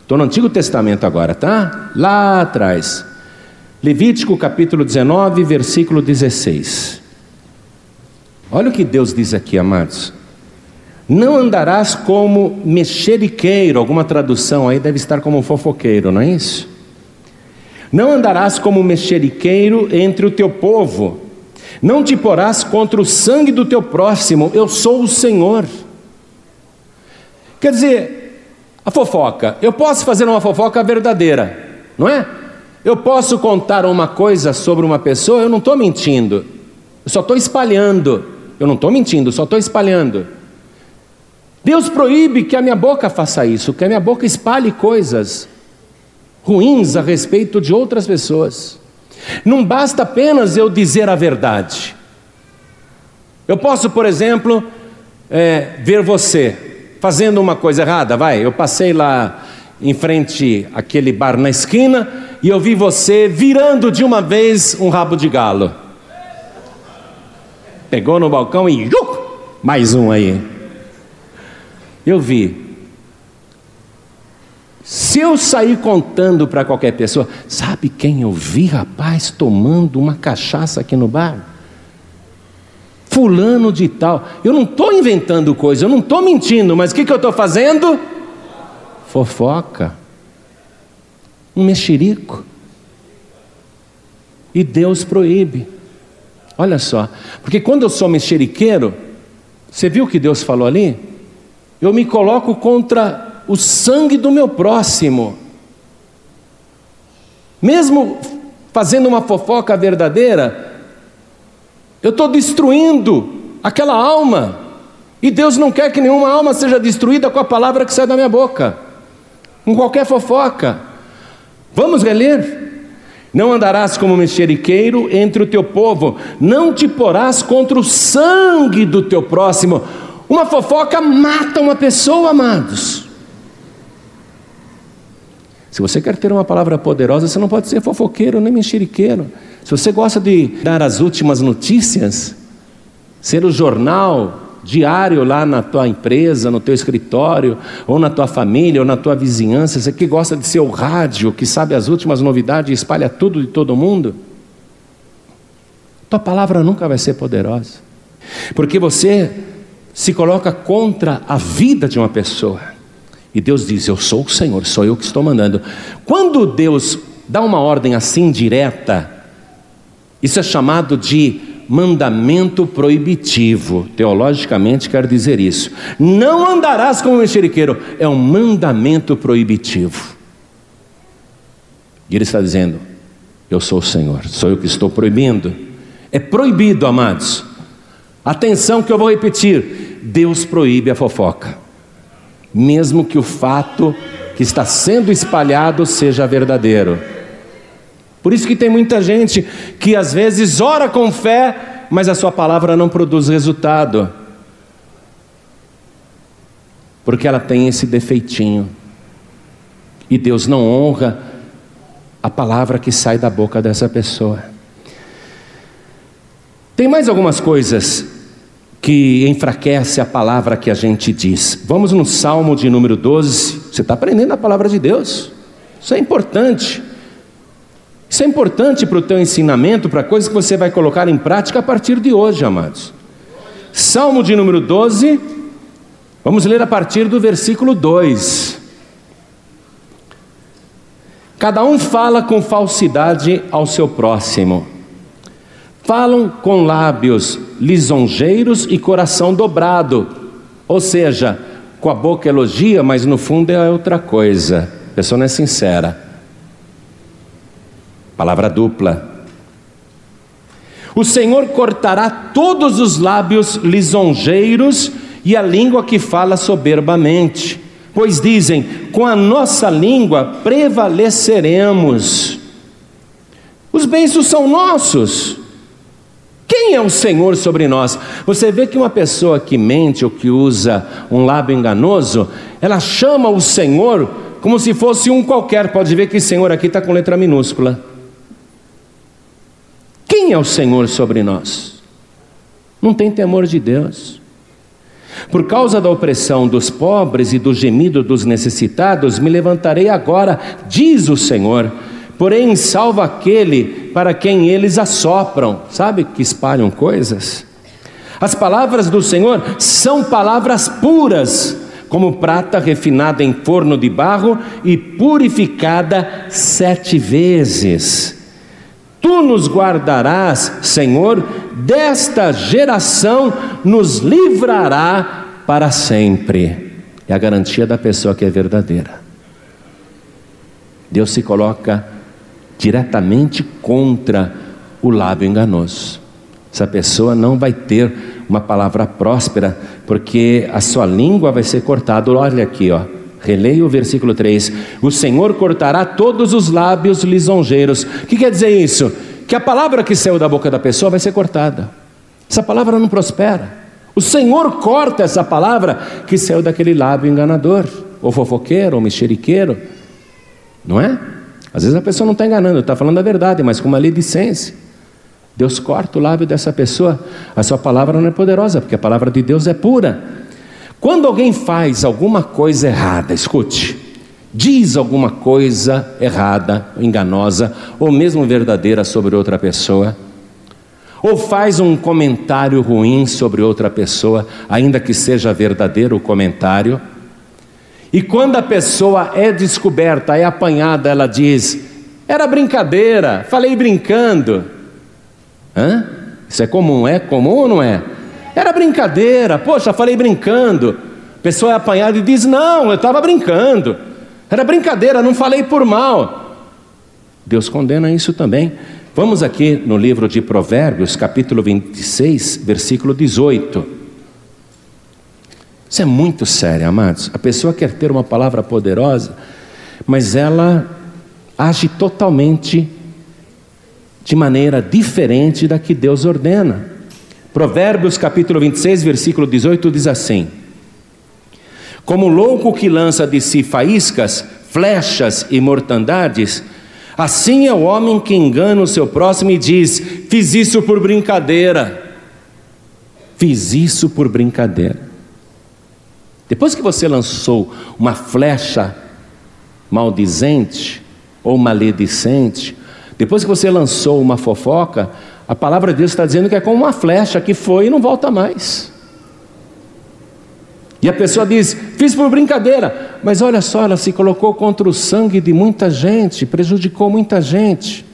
Estou no Antigo Testamento agora, tá? Lá atrás. Levítico, capítulo 19, versículo 16. Olha o que Deus diz aqui, amados. Não andarás como mexeriqueiro, alguma tradução aí deve estar como fofoqueiro, não é isso? Não andarás como mexeriqueiro entre o teu povo, não te porás contra o sangue do teu próximo, eu sou o Senhor. Quer dizer, a fofoca, eu posso fazer uma fofoca verdadeira, não é? Eu posso contar uma coisa sobre uma pessoa, eu não estou mentindo, eu só estou espalhando. Eu não estou mentindo, só estou espalhando. Deus proíbe que a minha boca faça isso, que a minha boca espalhe coisas ruins a respeito de outras pessoas. Não basta apenas eu dizer a verdade. Eu posso, por exemplo, é, ver você fazendo uma coisa errada, vai. Eu passei lá em frente àquele bar na esquina e eu vi você virando de uma vez um rabo de galo. Pegou no balcão e mais um aí. Eu vi. Se eu sair contando para qualquer pessoa, sabe quem eu vi, rapaz, tomando uma cachaça aqui no bar? Fulano de tal. Eu não estou inventando coisa, eu não estou mentindo, mas o que, que eu estou fazendo? Fofoca. Um mexerico. E Deus proíbe. Olha só, porque quando eu sou mexeriqueiro, você viu o que Deus falou ali? Eu me coloco contra o sangue do meu próximo. Mesmo fazendo uma fofoca verdadeira, eu estou destruindo aquela alma. E Deus não quer que nenhuma alma seja destruída com a palavra que sai da minha boca, com qualquer fofoca. Vamos reler? Não andarás como mexeriqueiro entre o teu povo, não te porás contra o sangue do teu próximo. Uma fofoca mata uma pessoa, amados. Se você quer ter uma palavra poderosa, você não pode ser fofoqueiro nem mexeriqueiro. Se você gosta de dar as últimas notícias, ser o jornal diário lá na tua empresa, no teu escritório, ou na tua família, ou na tua vizinhança, você que gosta de ser o rádio, que sabe as últimas novidades e espalha tudo de todo mundo, tua palavra nunca vai ser poderosa, porque você se coloca contra a vida de uma pessoa. E Deus diz: Eu sou o Senhor, sou eu que estou mandando. Quando Deus dá uma ordem assim direta, isso é chamado de mandamento proibitivo. Teologicamente quer dizer isso. Não andarás como mexeriqueiro, é um mandamento proibitivo. E ele está dizendo: Eu sou o Senhor, sou eu que estou proibindo. É proibido, amados. Atenção que eu vou repetir: Deus proíbe a fofoca, mesmo que o fato que está sendo espalhado seja verdadeiro. Por isso que tem muita gente que às vezes ora com fé, mas a sua palavra não produz resultado. Porque ela tem esse defeitinho. E Deus não honra a palavra que sai da boca dessa pessoa. Tem mais algumas coisas que enfraquece a palavra que a gente diz. Vamos no Salmo de número 12. Você está aprendendo a palavra de Deus. Isso é importante. Isso é importante para o teu ensinamento, para coisas que você vai colocar em prática a partir de hoje, amados. Salmo de número 12, vamos ler a partir do versículo 2. Cada um fala com falsidade ao seu próximo. Falam com lábios lisonjeiros e coração dobrado. Ou seja, com a boca elogia, mas no fundo é outra coisa. A pessoa não é sincera. Palavra dupla. O Senhor cortará todos os lábios lisonjeiros e a língua que fala soberbamente, pois dizem: com a nossa língua prevaleceremos. Os bens são nossos. Quem é o Senhor sobre nós? Você vê que uma pessoa que mente ou que usa um lábio enganoso, ela chama o Senhor como se fosse um qualquer. Pode ver que Senhor aqui está com letra minúscula. Quem é o Senhor sobre nós? Não tem temor de Deus. Por causa da opressão dos pobres e do gemido dos necessitados, me levantarei agora, diz o Senhor. Porém, salva aquele para quem eles assopram, sabe que espalham coisas? As palavras do Senhor são palavras puras, como prata refinada em forno de barro e purificada sete vezes. Tu nos guardarás, Senhor, desta geração nos livrará para sempre. É a garantia da pessoa que é verdadeira. Deus se coloca diretamente contra o lábio enganoso. Essa pessoa não vai ter uma palavra próspera, porque a sua língua vai ser cortada. Olha aqui, ó. Releia o versículo 3: O Senhor cortará todos os lábios lisonjeiros. O que quer dizer isso? Que a palavra que saiu da boca da pessoa vai ser cortada. Essa palavra não prospera. O Senhor corta essa palavra que saiu daquele lábio enganador, ou fofoqueiro, ou mexeriqueiro. Não é? Às vezes a pessoa não está enganando, está falando a verdade, mas com uma maledicência. Deus corta o lábio dessa pessoa, a sua palavra não é poderosa, porque a palavra de Deus é pura. Quando alguém faz alguma coisa errada, escute, diz alguma coisa errada, enganosa, ou mesmo verdadeira sobre outra pessoa, ou faz um comentário ruim sobre outra pessoa, ainda que seja verdadeiro o comentário, e quando a pessoa é descoberta, é apanhada, ela diz: era brincadeira, falei brincando. Hã? Isso é comum, é comum ou não é? Era brincadeira, poxa, falei brincando. A pessoa é apanhada e diz: Não, eu estava brincando. Era brincadeira, não falei por mal. Deus condena isso também. Vamos aqui no livro de Provérbios, capítulo 26, versículo 18. Isso é muito sério, amados. A pessoa quer ter uma palavra poderosa, mas ela age totalmente de maneira diferente da que Deus ordena. Provérbios capítulo 26, versículo 18 diz assim: Como louco que lança de si faíscas, flechas e mortandades, assim é o homem que engana o seu próximo e diz: Fiz isso por brincadeira. Fiz isso por brincadeira. Depois que você lançou uma flecha maldizente ou maledicente, depois que você lançou uma fofoca, a palavra de Deus está dizendo que é como uma flecha que foi e não volta mais. E a pessoa diz: Fiz por brincadeira, mas olha só, ela se colocou contra o sangue de muita gente, prejudicou muita gente.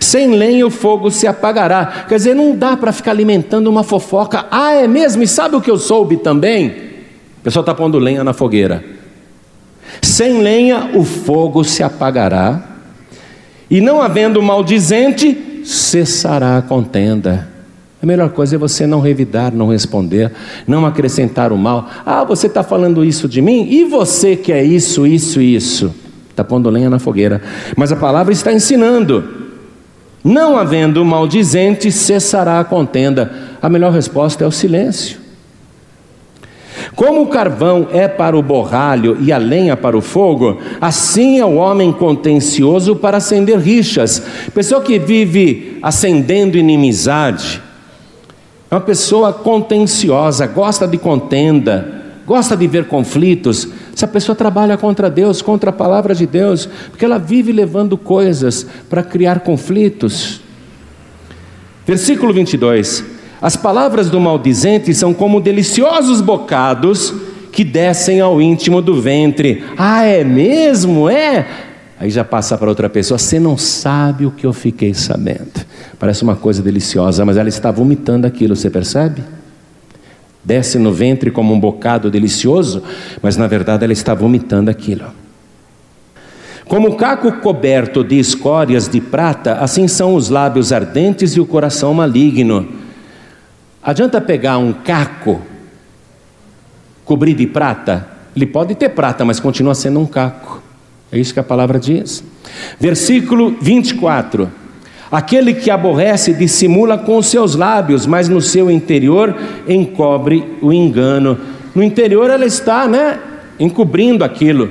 Sem lenha o fogo se apagará. Quer dizer, não dá para ficar alimentando uma fofoca. Ah, é mesmo? E sabe o que eu soube também? O pessoal está pondo lenha na fogueira. Sem lenha o fogo se apagará, e não havendo maldizente, cessará a contenda. A melhor coisa é você não revidar, não responder, não acrescentar o mal. Ah, você está falando isso de mim? E você que é isso, isso, isso? Está pondo lenha na fogueira. Mas a palavra está ensinando. Não havendo maldizente, cessará a contenda. A melhor resposta é o silêncio. Como o carvão é para o borralho e a lenha para o fogo, assim é o homem contencioso para acender rixas. Pessoa que vive acendendo inimizade, é uma pessoa contenciosa, gosta de contenda, gosta de ver conflitos. Essa pessoa trabalha contra Deus, contra a palavra de Deus, porque ela vive levando coisas para criar conflitos. Versículo 22. As palavras do maldizente são como deliciosos bocados que descem ao íntimo do ventre. Ah, é mesmo? É? Aí já passa para outra pessoa, você não sabe o que eu fiquei sabendo. Parece uma coisa deliciosa, mas ela está vomitando aquilo, você percebe? Desce no ventre como um bocado delicioso, mas na verdade ela está vomitando aquilo. Como o caco coberto de escórias de prata, assim são os lábios ardentes e o coração maligno. Adianta pegar um caco, cobrir de prata? Ele pode ter prata, mas continua sendo um caco. É isso que a palavra diz. Versículo 24. Aquele que aborrece dissimula com os seus lábios, mas no seu interior encobre o engano. No interior ela está, né, encobrindo aquilo.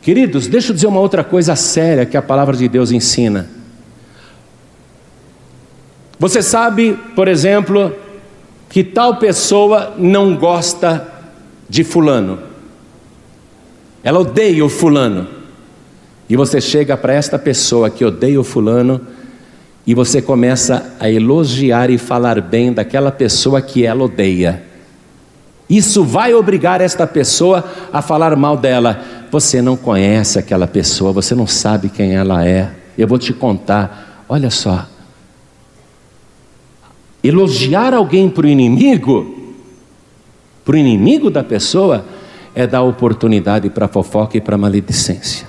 Queridos, deixa eu dizer uma outra coisa séria que a palavra de Deus ensina. Você sabe, por exemplo, que tal pessoa não gosta de Fulano, ela odeia o Fulano, e você chega para esta pessoa que odeia o Fulano e você começa a elogiar e falar bem daquela pessoa que ela odeia. Isso vai obrigar esta pessoa a falar mal dela. Você não conhece aquela pessoa, você não sabe quem ela é. Eu vou te contar. Olha só. Elogiar alguém para o inimigo, para o inimigo da pessoa, é dar oportunidade para fofoca e para maledicência.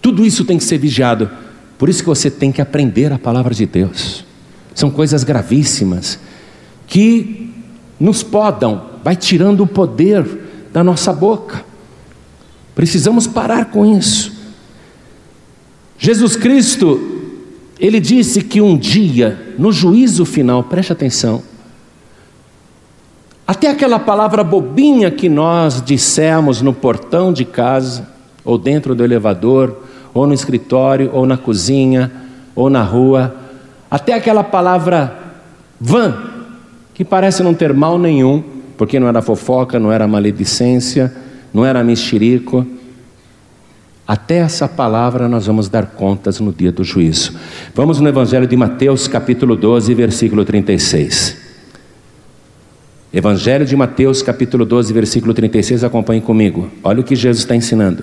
Tudo isso tem que ser vigiado. Por isso que você tem que aprender a palavra de Deus. São coisas gravíssimas que nos podam, vai tirando o poder da nossa boca. Precisamos parar com isso. Jesus Cristo, ele disse que um dia, no juízo final, preste atenção, até aquela palavra bobinha que nós dissemos no portão de casa, ou dentro do elevador, ou no escritório, ou na cozinha, ou na rua, até aquela palavra vã, que parece não ter mal nenhum, porque não era fofoca, não era maledicência, não era mexerico. Até essa palavra nós vamos dar contas no dia do juízo. Vamos no Evangelho de Mateus, capítulo 12, versículo 36. Evangelho de Mateus, capítulo 12, versículo 36, acompanhe comigo. Olha o que Jesus está ensinando.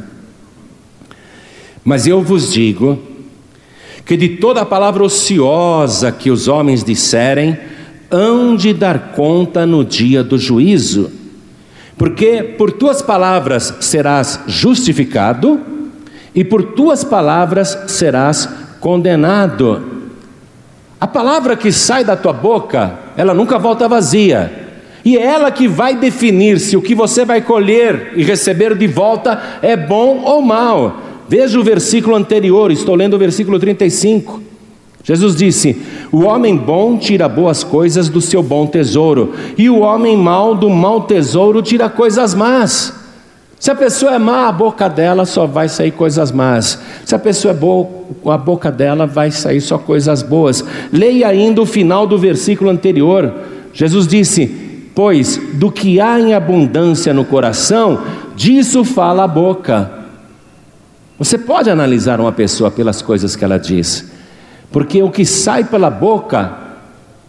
Mas eu vos digo que de toda a palavra ociosa que os homens disserem, hão de dar conta no dia do juízo, porque por tuas palavras serás justificado, e por tuas palavras serás condenado. A palavra que sai da tua boca, ela nunca volta vazia e é ela que vai definir se o que você vai colher e receber de volta é bom ou mal. Veja o versículo anterior, estou lendo o versículo 35. Jesus disse: O homem bom tira boas coisas do seu bom tesouro, e o homem mau do mau tesouro tira coisas más. Se a pessoa é má, a boca dela só vai sair coisas más. Se a pessoa é boa, a boca dela vai sair só coisas boas. Leia ainda o final do versículo anterior. Jesus disse: Pois do que há em abundância no coração, disso fala a boca. Você pode analisar uma pessoa pelas coisas que ela diz, porque o que sai pela boca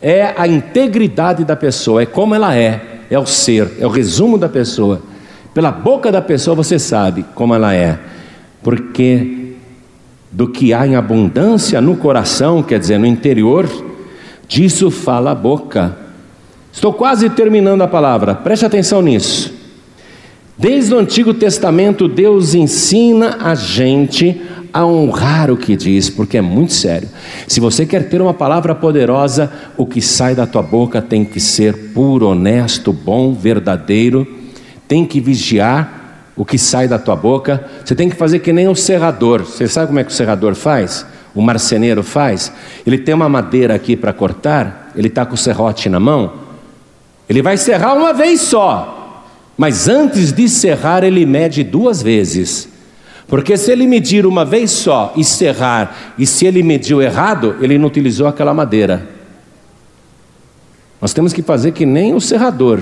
é a integridade da pessoa, é como ela é, é o ser, é o resumo da pessoa. Pela boca da pessoa você sabe como ela é, porque do que há em abundância no coração, quer dizer, no interior, disso fala a boca. Estou quase terminando a palavra, preste atenção nisso. Desde o Antigo Testamento, Deus ensina a gente a honrar o que diz, porque é muito sério. Se você quer ter uma palavra poderosa, o que sai da tua boca tem que ser puro, honesto, bom, verdadeiro, tem que vigiar o que sai da tua boca. Você tem que fazer que nem o serrador. Você sabe como é que o serrador faz? O marceneiro faz? Ele tem uma madeira aqui para cortar, ele está com o serrote na mão. Ele vai serrar uma vez só, mas antes de serrar, ele mede duas vezes. Porque se ele medir uma vez só e serrar, e se ele mediu errado, ele não utilizou aquela madeira. Nós temos que fazer que nem o serrador,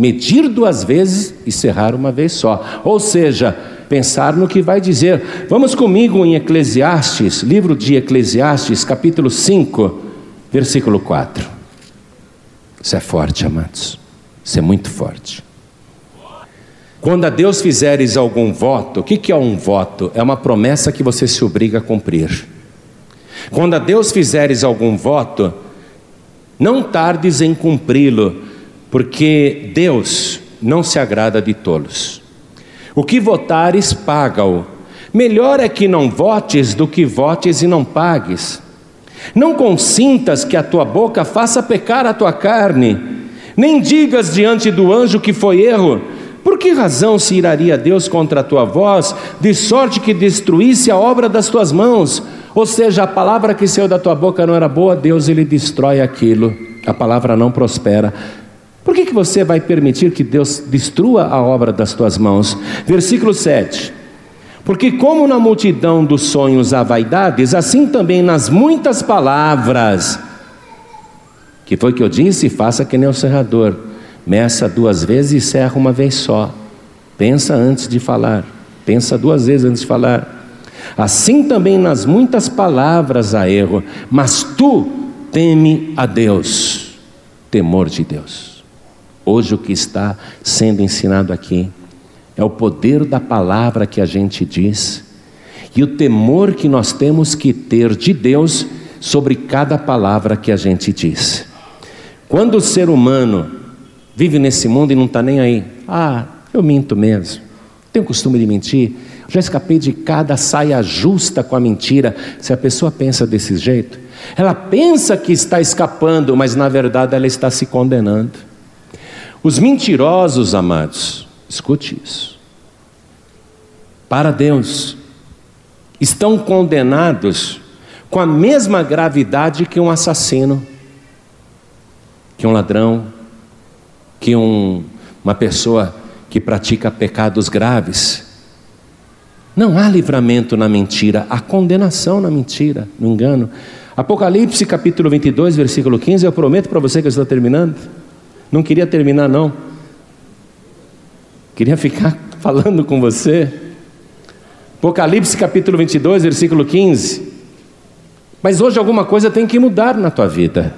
medir duas vezes e serrar uma vez só. Ou seja, pensar no que vai dizer. Vamos comigo em Eclesiastes, livro de Eclesiastes, capítulo 5, versículo 4. Isso é forte, amados. Isso é muito forte. Quando a Deus fizeres algum voto, o que é um voto? É uma promessa que você se obriga a cumprir. Quando a Deus fizeres algum voto, não tardes em cumpri-lo, porque Deus não se agrada de tolos. O que votares, paga-o. Melhor é que não votes do que votes e não pagues. Não consintas que a tua boca faça pecar a tua carne, nem digas diante do anjo que foi erro. Por que razão se iraria Deus contra a tua voz, de sorte que destruísse a obra das tuas mãos? Ou seja, a palavra que saiu da tua boca não era boa, Deus ele destrói aquilo, a palavra não prospera. Por que, que você vai permitir que Deus destrua a obra das tuas mãos? Versículo 7. Porque, como na multidão dos sonhos há vaidades, assim também nas muitas palavras, que foi que eu disse, faça que nem o serrador, meça duas vezes e serra uma vez só. Pensa antes de falar, pensa duas vezes antes de falar. Assim também nas muitas palavras há erro, mas tu teme a Deus, temor de Deus. Hoje o que está sendo ensinado aqui é o poder da palavra que a gente diz e o temor que nós temos que ter de Deus sobre cada palavra que a gente diz. Quando o ser humano vive nesse mundo e não está nem aí, ah, eu minto mesmo, tenho costume de mentir, já escapei de cada saia justa com a mentira. Se a pessoa pensa desse jeito, ela pensa que está escapando, mas na verdade ela está se condenando. Os mentirosos, amados, escute isso. Para Deus, estão condenados com a mesma gravidade que um assassino, que um ladrão, que um, uma pessoa que pratica pecados graves. Não há livramento na mentira, há condenação na mentira, no engano. Apocalipse capítulo 22, versículo 15, eu prometo para você que eu estou terminando. Não queria terminar, não. Queria ficar falando com você. Apocalipse capítulo 22, versículo 15. Mas hoje alguma coisa tem que mudar na tua vida.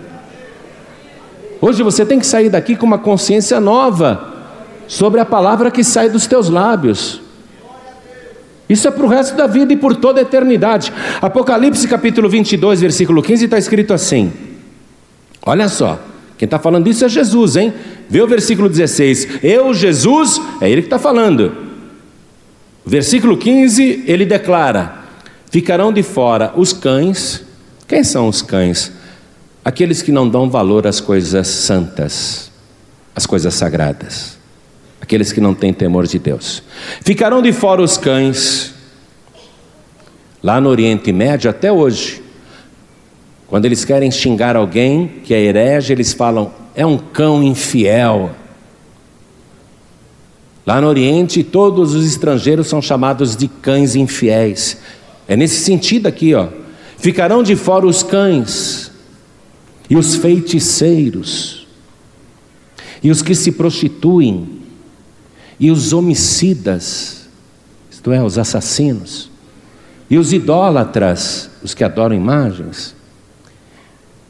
Hoje você tem que sair daqui com uma consciência nova sobre a palavra que sai dos teus lábios. Isso é para o resto da vida e por toda a eternidade. Apocalipse capítulo 22, versículo 15 está escrito assim: Olha só, quem está falando isso é Jesus, hein? Vê o versículo 16: Eu, Jesus, é ele que está falando. Versículo 15, ele declara: Ficarão de fora os cães quem são os cães? Aqueles que não dão valor às coisas santas, às coisas sagradas. Aqueles que não têm temor de Deus. Ficarão de fora os cães. Lá no Oriente Médio, até hoje, quando eles querem xingar alguém que é herege, eles falam: é um cão infiel. Lá no Oriente, todos os estrangeiros são chamados de cães infiéis. É nesse sentido aqui, ó. Ficarão de fora os cães e os feiticeiros, e os que se prostituem, e os homicidas, isto é, os assassinos, e os idólatras, os que adoram imagens,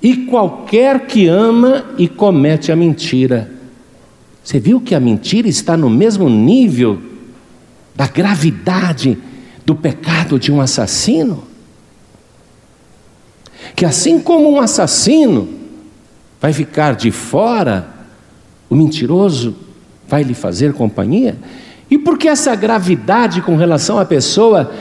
e qualquer que ama e comete a mentira. Você viu que a mentira está no mesmo nível da gravidade do pecado de um assassino? que assim como um assassino vai ficar de fora, o mentiroso vai lhe fazer companhia? E por que essa gravidade com relação à pessoa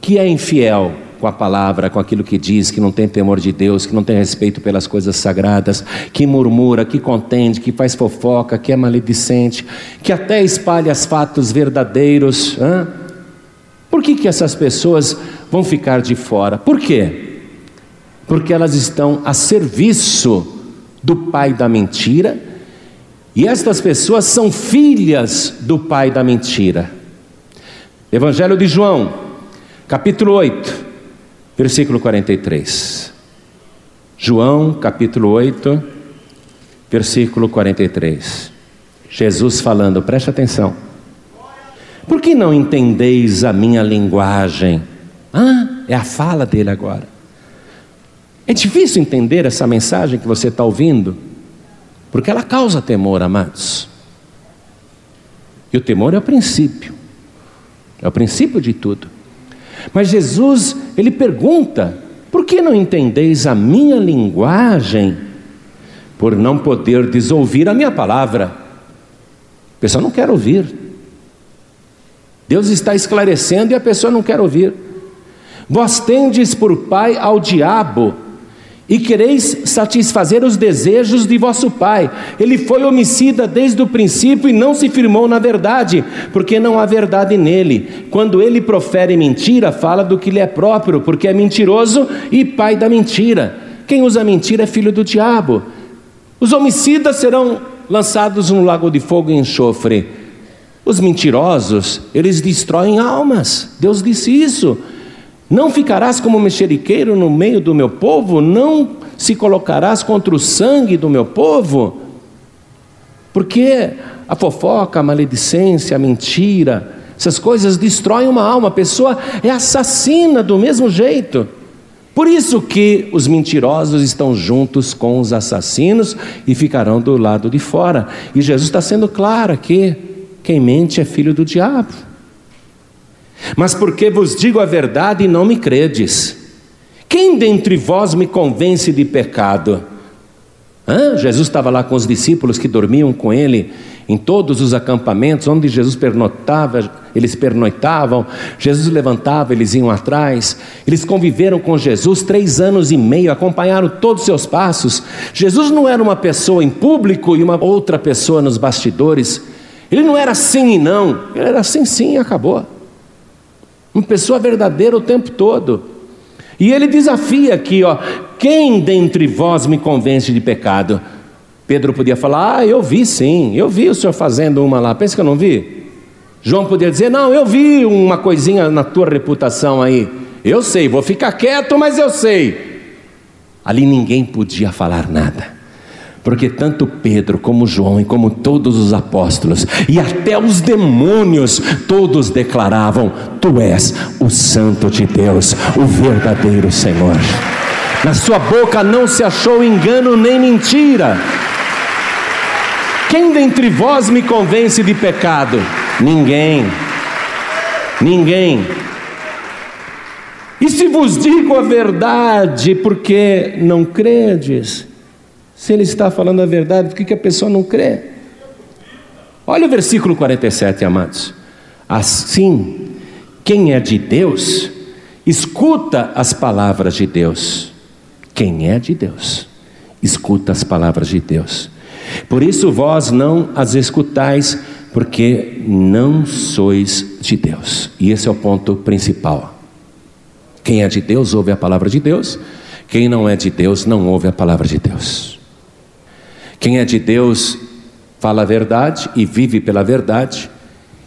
que é infiel com a palavra, com aquilo que diz, que não tem temor de Deus, que não tem respeito pelas coisas sagradas, que murmura, que contende, que faz fofoca, que é maledicente, que até espalha os fatos verdadeiros? Hã? Por que, que essas pessoas vão ficar de fora? Por quê? porque elas estão a serviço do pai da mentira, e estas pessoas são filhas do pai da mentira. Evangelho de João, capítulo 8, versículo 43. João, capítulo 8, versículo 43. Jesus falando, preste atenção. Por que não entendeis a minha linguagem? Ah, é a fala dele agora. É difícil entender essa mensagem que você está ouvindo, porque ela causa temor, amados. E o temor é o princípio, é o princípio de tudo. Mas Jesus, ele pergunta: por que não entendeis a minha linguagem? Por não poder desouvir a minha palavra. A pessoa não quer ouvir. Deus está esclarecendo e a pessoa não quer ouvir. Vós tendes por pai ao diabo e quereis satisfazer os desejos de vosso pai. Ele foi homicida desde o princípio e não se firmou na verdade, porque não há verdade nele. Quando ele profere mentira, fala do que lhe é próprio, porque é mentiroso e pai da mentira. Quem usa mentira é filho do diabo. Os homicidas serão lançados no lago de fogo e enxofre. Os mentirosos, eles destroem almas. Deus disse isso. Não ficarás como mexeriqueiro no meio do meu povo? Não se colocarás contra o sangue do meu povo? Porque a fofoca, a maledicência, a mentira, Essas coisas destroem uma alma, a pessoa é assassina do mesmo jeito. Por isso que os mentirosos estão juntos com os assassinos e ficarão do lado de fora. E Jesus está sendo claro aqui: quem mente é filho do diabo. Mas porque vos digo a verdade e não me credes. Quem dentre vós me convence de pecado? Hã? Jesus estava lá com os discípulos que dormiam com ele em todos os acampamentos onde Jesus pernoitava, eles pernoitavam, Jesus levantava, eles iam atrás, eles conviveram com Jesus três anos e meio, acompanharam todos os seus passos. Jesus não era uma pessoa em público e uma outra pessoa nos bastidores, ele não era sim e não, ele era sim, sim e acabou. Uma pessoa verdadeira o tempo todo. E ele desafia aqui, ó, quem dentre vós me convence de pecado? Pedro podia falar: Ah, eu vi sim, eu vi o senhor fazendo uma lá, pensa que eu não vi? João podia dizer: Não, eu vi uma coisinha na tua reputação aí, eu sei, vou ficar quieto, mas eu sei. Ali ninguém podia falar nada. Porque tanto Pedro como João e como todos os apóstolos e até os demônios todos declaravam: Tu és o santo de Deus, o verdadeiro Senhor. Na sua boca não se achou engano nem mentira. Quem dentre vós me convence de pecado? Ninguém. Ninguém. E se vos digo a verdade, porque não credes? Se ele está falando a verdade, por que, a pessoa não crê? Olha o versículo 47, amados. Assim, quem é de Deus, escuta as palavras de Deus. Quem é de Deus, escuta as palavras de Deus. Por isso vós não as escutais, porque não sois de Deus. E esse é o ponto principal. Quem é de Deus ouve a palavra de Deus, quem não é de Deus não ouve a palavra de Deus. Quem é de Deus fala a verdade e vive pela verdade,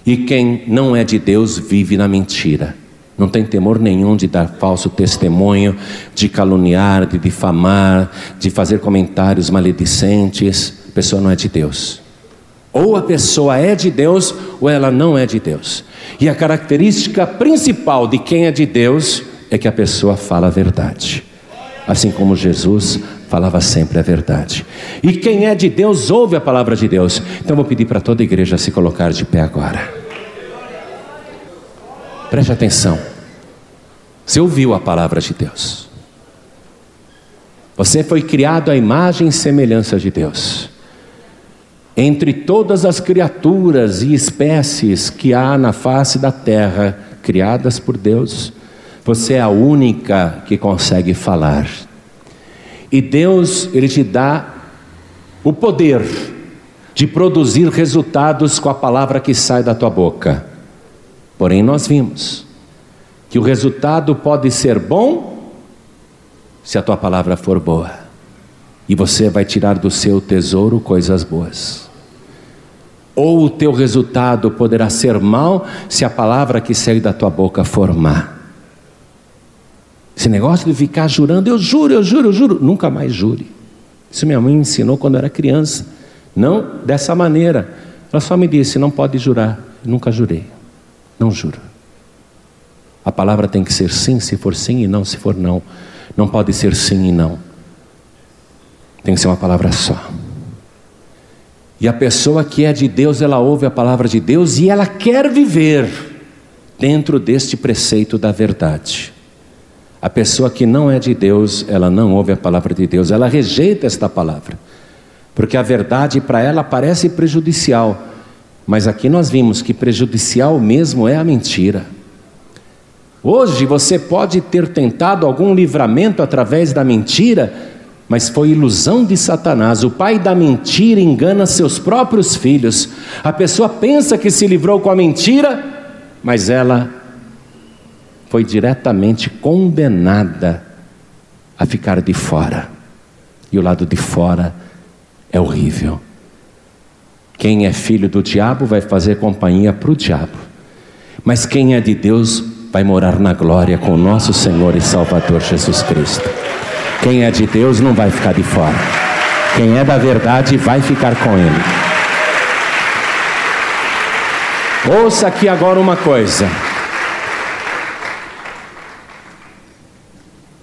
e quem não é de Deus vive na mentira. Não tem temor nenhum de dar falso testemunho, de caluniar, de difamar, de fazer comentários maledicentes a pessoa não é de Deus. Ou a pessoa é de Deus, ou ela não é de Deus. E a característica principal de quem é de Deus é que a pessoa fala a verdade. Assim como Jesus falava sempre a verdade. E quem é de Deus ouve a palavra de Deus. Então vou pedir para toda a igreja se colocar de pé agora. Preste atenção. Você ouviu a palavra de Deus. Você foi criado à imagem e semelhança de Deus. Entre todas as criaturas e espécies que há na face da terra, criadas por Deus, você é a única que consegue falar. E Deus, Ele te dá o poder de produzir resultados com a palavra que sai da tua boca. Porém, nós vimos que o resultado pode ser bom se a tua palavra for boa, e você vai tirar do seu tesouro coisas boas ou o teu resultado poderá ser mal se a palavra que sai da tua boca for má. Esse negócio de ficar jurando, eu juro, eu juro, eu juro, nunca mais jure. Isso minha mãe me ensinou quando eu era criança. Não dessa maneira. Ela só me disse: não pode jurar. Nunca jurei. Não juro. A palavra tem que ser sim, se for sim, e não, se for não. Não pode ser sim e não. Tem que ser uma palavra só. E a pessoa que é de Deus, ela ouve a palavra de Deus e ela quer viver dentro deste preceito da verdade. A pessoa que não é de Deus, ela não ouve a palavra de Deus, ela rejeita esta palavra, porque a verdade para ela parece prejudicial, mas aqui nós vimos que prejudicial mesmo é a mentira. Hoje você pode ter tentado algum livramento através da mentira, mas foi ilusão de Satanás. O pai da mentira engana seus próprios filhos. A pessoa pensa que se livrou com a mentira, mas ela foi diretamente condenada a ficar de fora. E o lado de fora é horrível. Quem é filho do diabo vai fazer companhia para o diabo, mas quem é de Deus vai morar na glória com o nosso Senhor e Salvador Jesus Cristo. Quem é de Deus não vai ficar de fora. Quem é da verdade vai ficar com Ele. Ouça aqui agora uma coisa.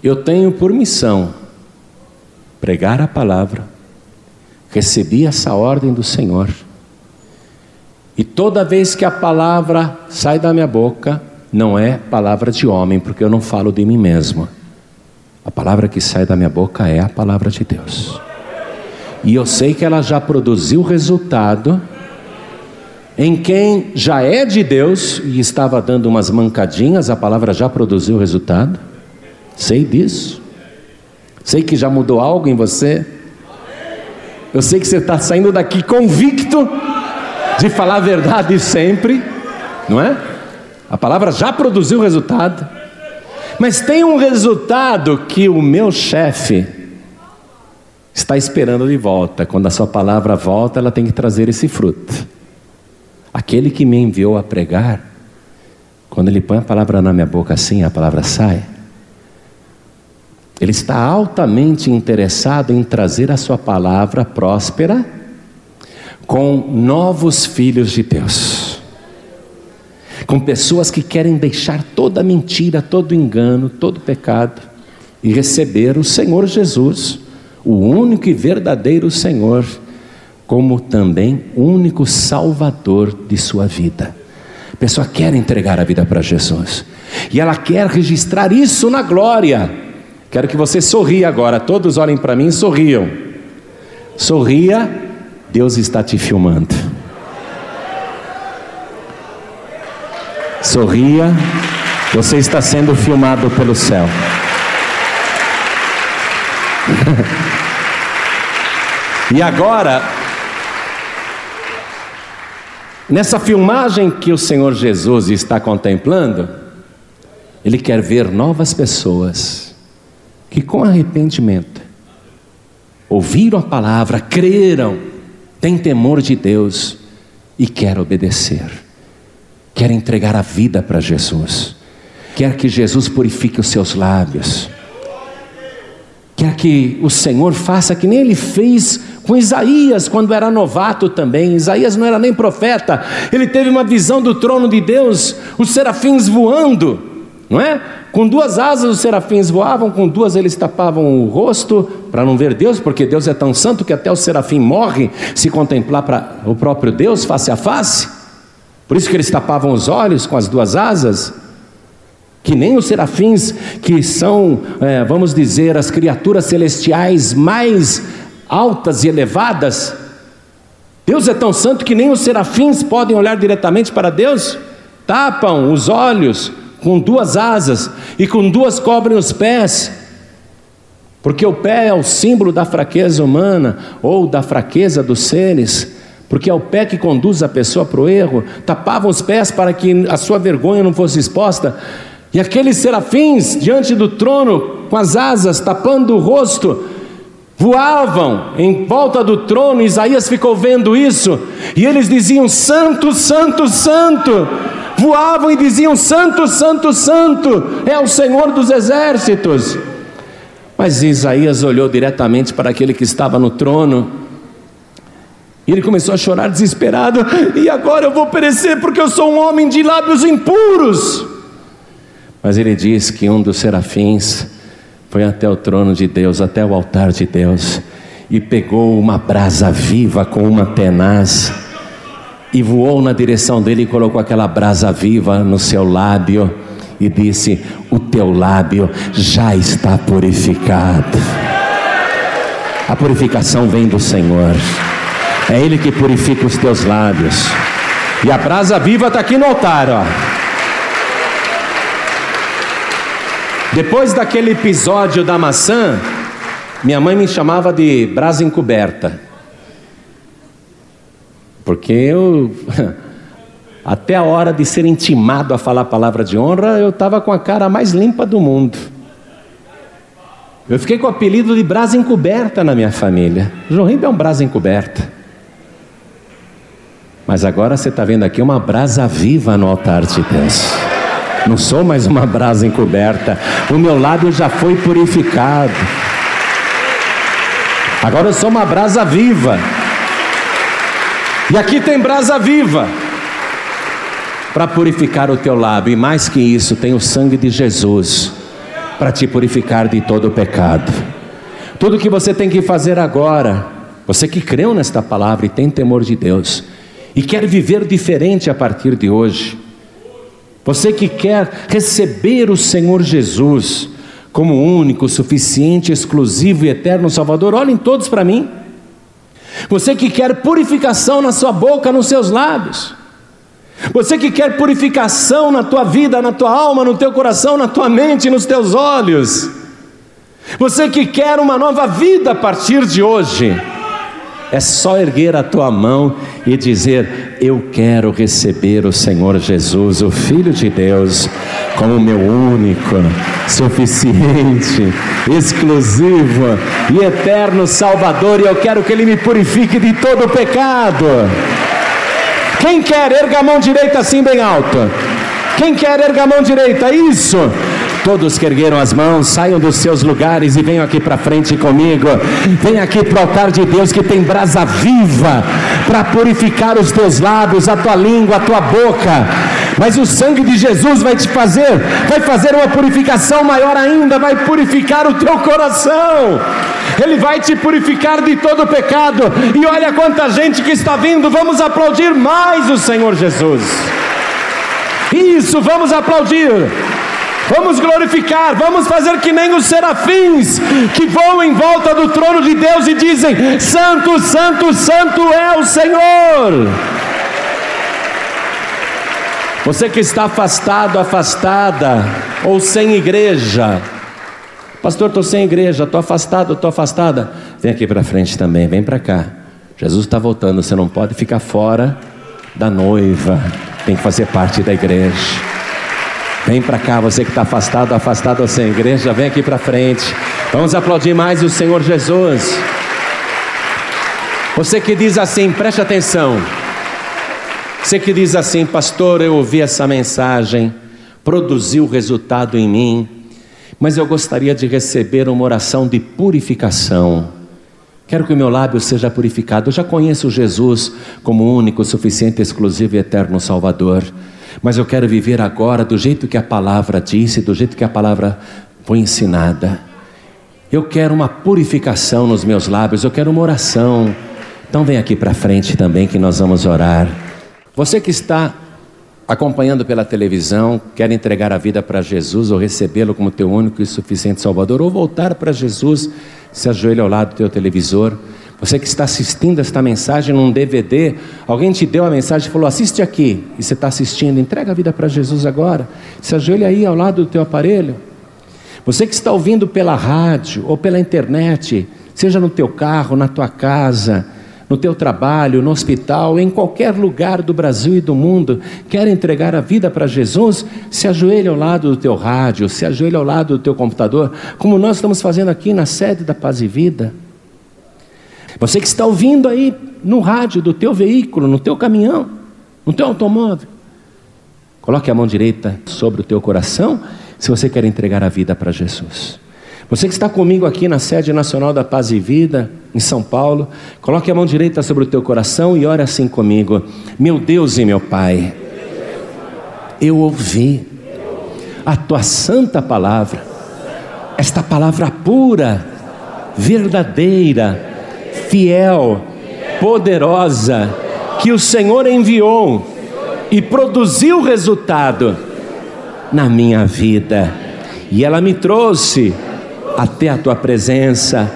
Eu tenho por missão pregar a palavra, recebi essa ordem do Senhor, e toda vez que a palavra sai da minha boca, não é palavra de homem, porque eu não falo de mim mesmo. A palavra que sai da minha boca é a palavra de Deus. E eu sei que ela já produziu resultado em quem já é de Deus e estava dando umas mancadinhas, a palavra já produziu resultado. Sei disso. Sei que já mudou algo em você. Eu sei que você está saindo daqui convicto de falar a verdade sempre, não é? A palavra já produziu resultado. Mas tem um resultado que o meu chefe está esperando de volta. Quando a sua palavra volta, ela tem que trazer esse fruto. Aquele que me enviou a pregar, quando ele põe a palavra na minha boca assim, a palavra sai. Ele está altamente interessado em trazer a sua palavra próspera com novos filhos de Deus. Com pessoas que querem deixar toda mentira, todo engano, todo pecado e receber o Senhor Jesus, o único e verdadeiro Senhor como também único salvador de sua vida. A pessoa quer entregar a vida para Jesus e ela quer registrar isso na glória. Quero que você sorria agora, todos olhem para mim e sorriam. Sorria, Deus está te filmando. Sorria, você está sendo filmado pelo céu. e agora, Nessa filmagem que o Senhor Jesus está contemplando, Ele quer ver novas pessoas que, com arrependimento, ouviram a palavra, creram, têm temor de Deus e quer obedecer, quer entregar a vida para Jesus, quer que Jesus purifique os seus lábios, quer que o Senhor faça que nem Ele fez com Isaías, quando era novato também. Isaías não era nem profeta, ele teve uma visão do trono de Deus, os serafins voando, não é? Com duas asas os serafins voavam, com duas eles tapavam o rosto para não ver Deus, porque Deus é tão santo que até o serafim morre se contemplar para o próprio Deus face a face. Por isso que eles tapavam os olhos com as duas asas que nem os serafins, que são, é, vamos dizer, as criaturas celestiais mais altas e elevadas. Deus é tão santo que nem os serafins podem olhar diretamente para Deus. Tapam os olhos com duas asas e com duas cobrem os pés. Porque o pé é o símbolo da fraqueza humana ou da fraqueza dos seres. Porque é o pé que conduz a pessoa para o erro. Tapavam os pés para que a sua vergonha não fosse exposta. E aqueles serafins diante do trono, com as asas tapando o rosto, voavam em volta do trono, Isaías ficou vendo isso, e eles diziam: Santo, Santo, Santo. Voavam e diziam: Santo, Santo, Santo, é o Senhor dos exércitos. Mas Isaías olhou diretamente para aquele que estava no trono, e ele começou a chorar desesperado: E agora eu vou perecer porque eu sou um homem de lábios impuros. Mas ele diz que um dos serafins foi até o trono de Deus, até o altar de Deus, e pegou uma brasa viva com uma tenaz, e voou na direção dele e colocou aquela brasa viva no seu lábio, e disse: O teu lábio já está purificado. A purificação vem do Senhor, é Ele que purifica os teus lábios, e a brasa viva está aqui no altar, ó. Depois daquele episódio da maçã, minha mãe me chamava de brasa encoberta. Porque eu, até a hora de ser intimado a falar a palavra de honra, eu estava com a cara mais limpa do mundo. Eu fiquei com o apelido de brasa encoberta na minha família. João Ribeiro é um brasa encoberta. Mas agora você está vendo aqui uma brasa viva no altar de Deus. Não sou mais uma brasa encoberta. O meu lábio já foi purificado. Agora eu sou uma brasa viva. E aqui tem brasa viva. para purificar o teu lábio, e mais que isso, tem o sangue de Jesus para te purificar de todo o pecado. Tudo que você tem que fazer agora, você que creu nesta palavra e tem temor de Deus, e quer viver diferente a partir de hoje, você que quer receber o Senhor Jesus como único, suficiente, exclusivo e eterno Salvador, olhem todos para mim. Você que quer purificação na sua boca, nos seus lábios. Você que quer purificação na tua vida, na tua alma, no teu coração, na tua mente, nos teus olhos. Você que quer uma nova vida a partir de hoje. É só erguer a tua mão e dizer: Eu quero receber o Senhor Jesus, o Filho de Deus, como meu único, suficiente, exclusivo e eterno Salvador, e eu quero que Ele me purifique de todo pecado. Quem quer, erga a mão direita assim bem alta. Quem quer, erga a mão direita, isso. Todos que ergueram as mãos, saiam dos seus lugares e venham aqui para frente comigo. Venha aqui para o altar de Deus que tem brasa viva para purificar os teus lábios, a tua língua, a tua boca. Mas o sangue de Jesus vai te fazer, vai fazer uma purificação maior ainda, vai purificar o teu coração. Ele vai te purificar de todo pecado. E olha quanta gente que está vindo. Vamos aplaudir mais o Senhor Jesus. Isso, vamos aplaudir. Vamos glorificar, vamos fazer que nem os serafins que voam em volta do trono de Deus e dizem: Santo, Santo, Santo é o Senhor. Você que está afastado, afastada, ou sem igreja, Pastor, estou sem igreja, estou afastado, estou afastada. Vem aqui para frente também, vem para cá. Jesus está voltando, você não pode ficar fora da noiva, tem que fazer parte da igreja. Vem para cá, você que está afastado, afastado da sem igreja, vem aqui para frente. Vamos aplaudir mais o Senhor Jesus. Você que diz assim, preste atenção. Você que diz assim, pastor, eu ouvi essa mensagem, produziu resultado em mim, mas eu gostaria de receber uma oração de purificação. Quero que o meu lábio seja purificado. Eu já conheço Jesus como único, suficiente, exclusivo e eterno Salvador mas eu quero viver agora do jeito que a palavra disse, do jeito que a palavra foi ensinada. Eu quero uma purificação nos meus lábios, eu quero uma oração. Então vem aqui para frente também que nós vamos orar. Você que está acompanhando pela televisão, quer entregar a vida para Jesus ou recebê-lo como teu único e suficiente Salvador, ou voltar para Jesus, se ajoelha ao lado do teu televisor. Você que está assistindo esta mensagem num DVD, alguém te deu a mensagem e falou: assiste aqui, e você está assistindo, entrega a vida para Jesus agora. Se ajoelha aí ao lado do teu aparelho. Você que está ouvindo pela rádio ou pela internet, seja no teu carro, na tua casa, no teu trabalho, no hospital, em qualquer lugar do Brasil e do mundo, quer entregar a vida para Jesus, se ajoelha ao lado do teu rádio, se ajoelha ao lado do teu computador, como nós estamos fazendo aqui na sede da Paz e Vida. Você que está ouvindo aí no rádio do teu veículo, no teu caminhão, no teu automóvel, coloque a mão direita sobre o teu coração se você quer entregar a vida para Jesus. Você que está comigo aqui na sede nacional da Paz e Vida, em São Paulo, coloque a mão direita sobre o teu coração e ore assim comigo: Meu Deus e meu Pai, eu ouvi a tua santa palavra, esta palavra pura, verdadeira, fiel, poderosa, que o Senhor enviou e produziu resultado na minha vida. E ela me trouxe até a tua presença.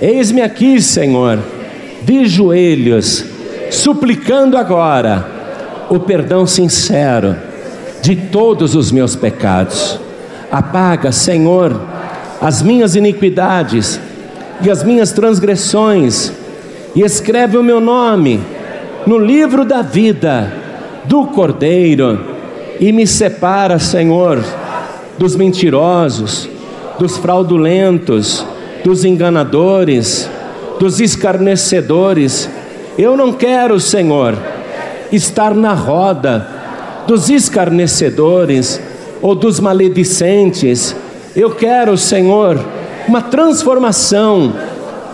Eis-me aqui, Senhor, de joelhos, suplicando agora o perdão sincero de todos os meus pecados. Apaga, Senhor, as minhas iniquidades e as minhas transgressões, e escreve o meu nome no livro da vida do Cordeiro, e me separa, Senhor, dos mentirosos, dos fraudulentos, dos enganadores, dos escarnecedores. Eu não quero, Senhor, estar na roda dos escarnecedores ou dos maledicentes. Eu quero, Senhor, uma transformação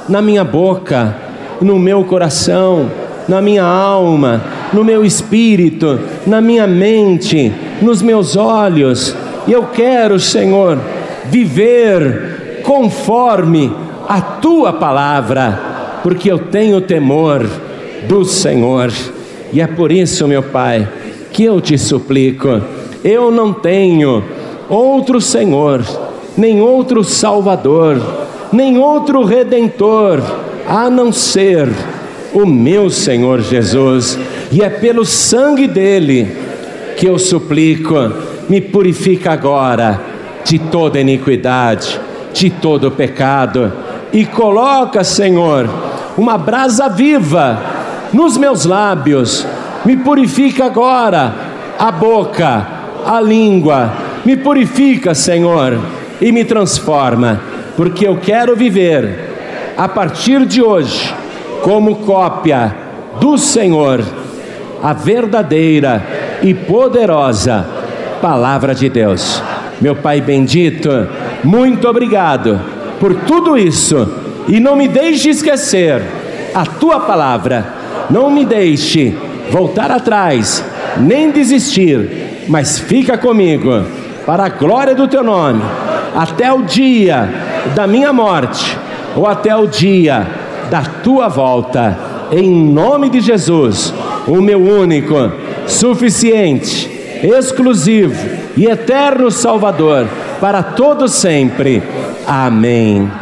na minha boca, no meu coração, na minha alma, no meu espírito, na minha mente, nos meus olhos. E eu quero, Senhor, viver conforme a tua palavra, porque eu tenho temor do Senhor. E é por isso, meu Pai, que eu te suplico, eu não tenho outro Senhor, nem outro Salvador, nem outro Redentor, a não ser o meu Senhor Jesus, e é pelo sangue dele que eu suplico, me purifica agora de toda iniquidade, de todo pecado, e coloca, Senhor, uma brasa viva nos meus lábios, me purifica agora a boca, a língua, me purifica, Senhor, e me transforma, porque eu quero viver a partir de hoje como cópia do Senhor, a verdadeira e poderosa palavra de Deus. Meu Pai bendito, muito obrigado por tudo isso e não me deixe esquecer a tua palavra, não me deixe voltar atrás, nem desistir, mas fica comigo para a glória do teu nome, até o dia da minha morte ou até o dia da tua volta, em nome de Jesus, o meu único, suficiente, exclusivo e eterno Salvador, para todos sempre. Amém.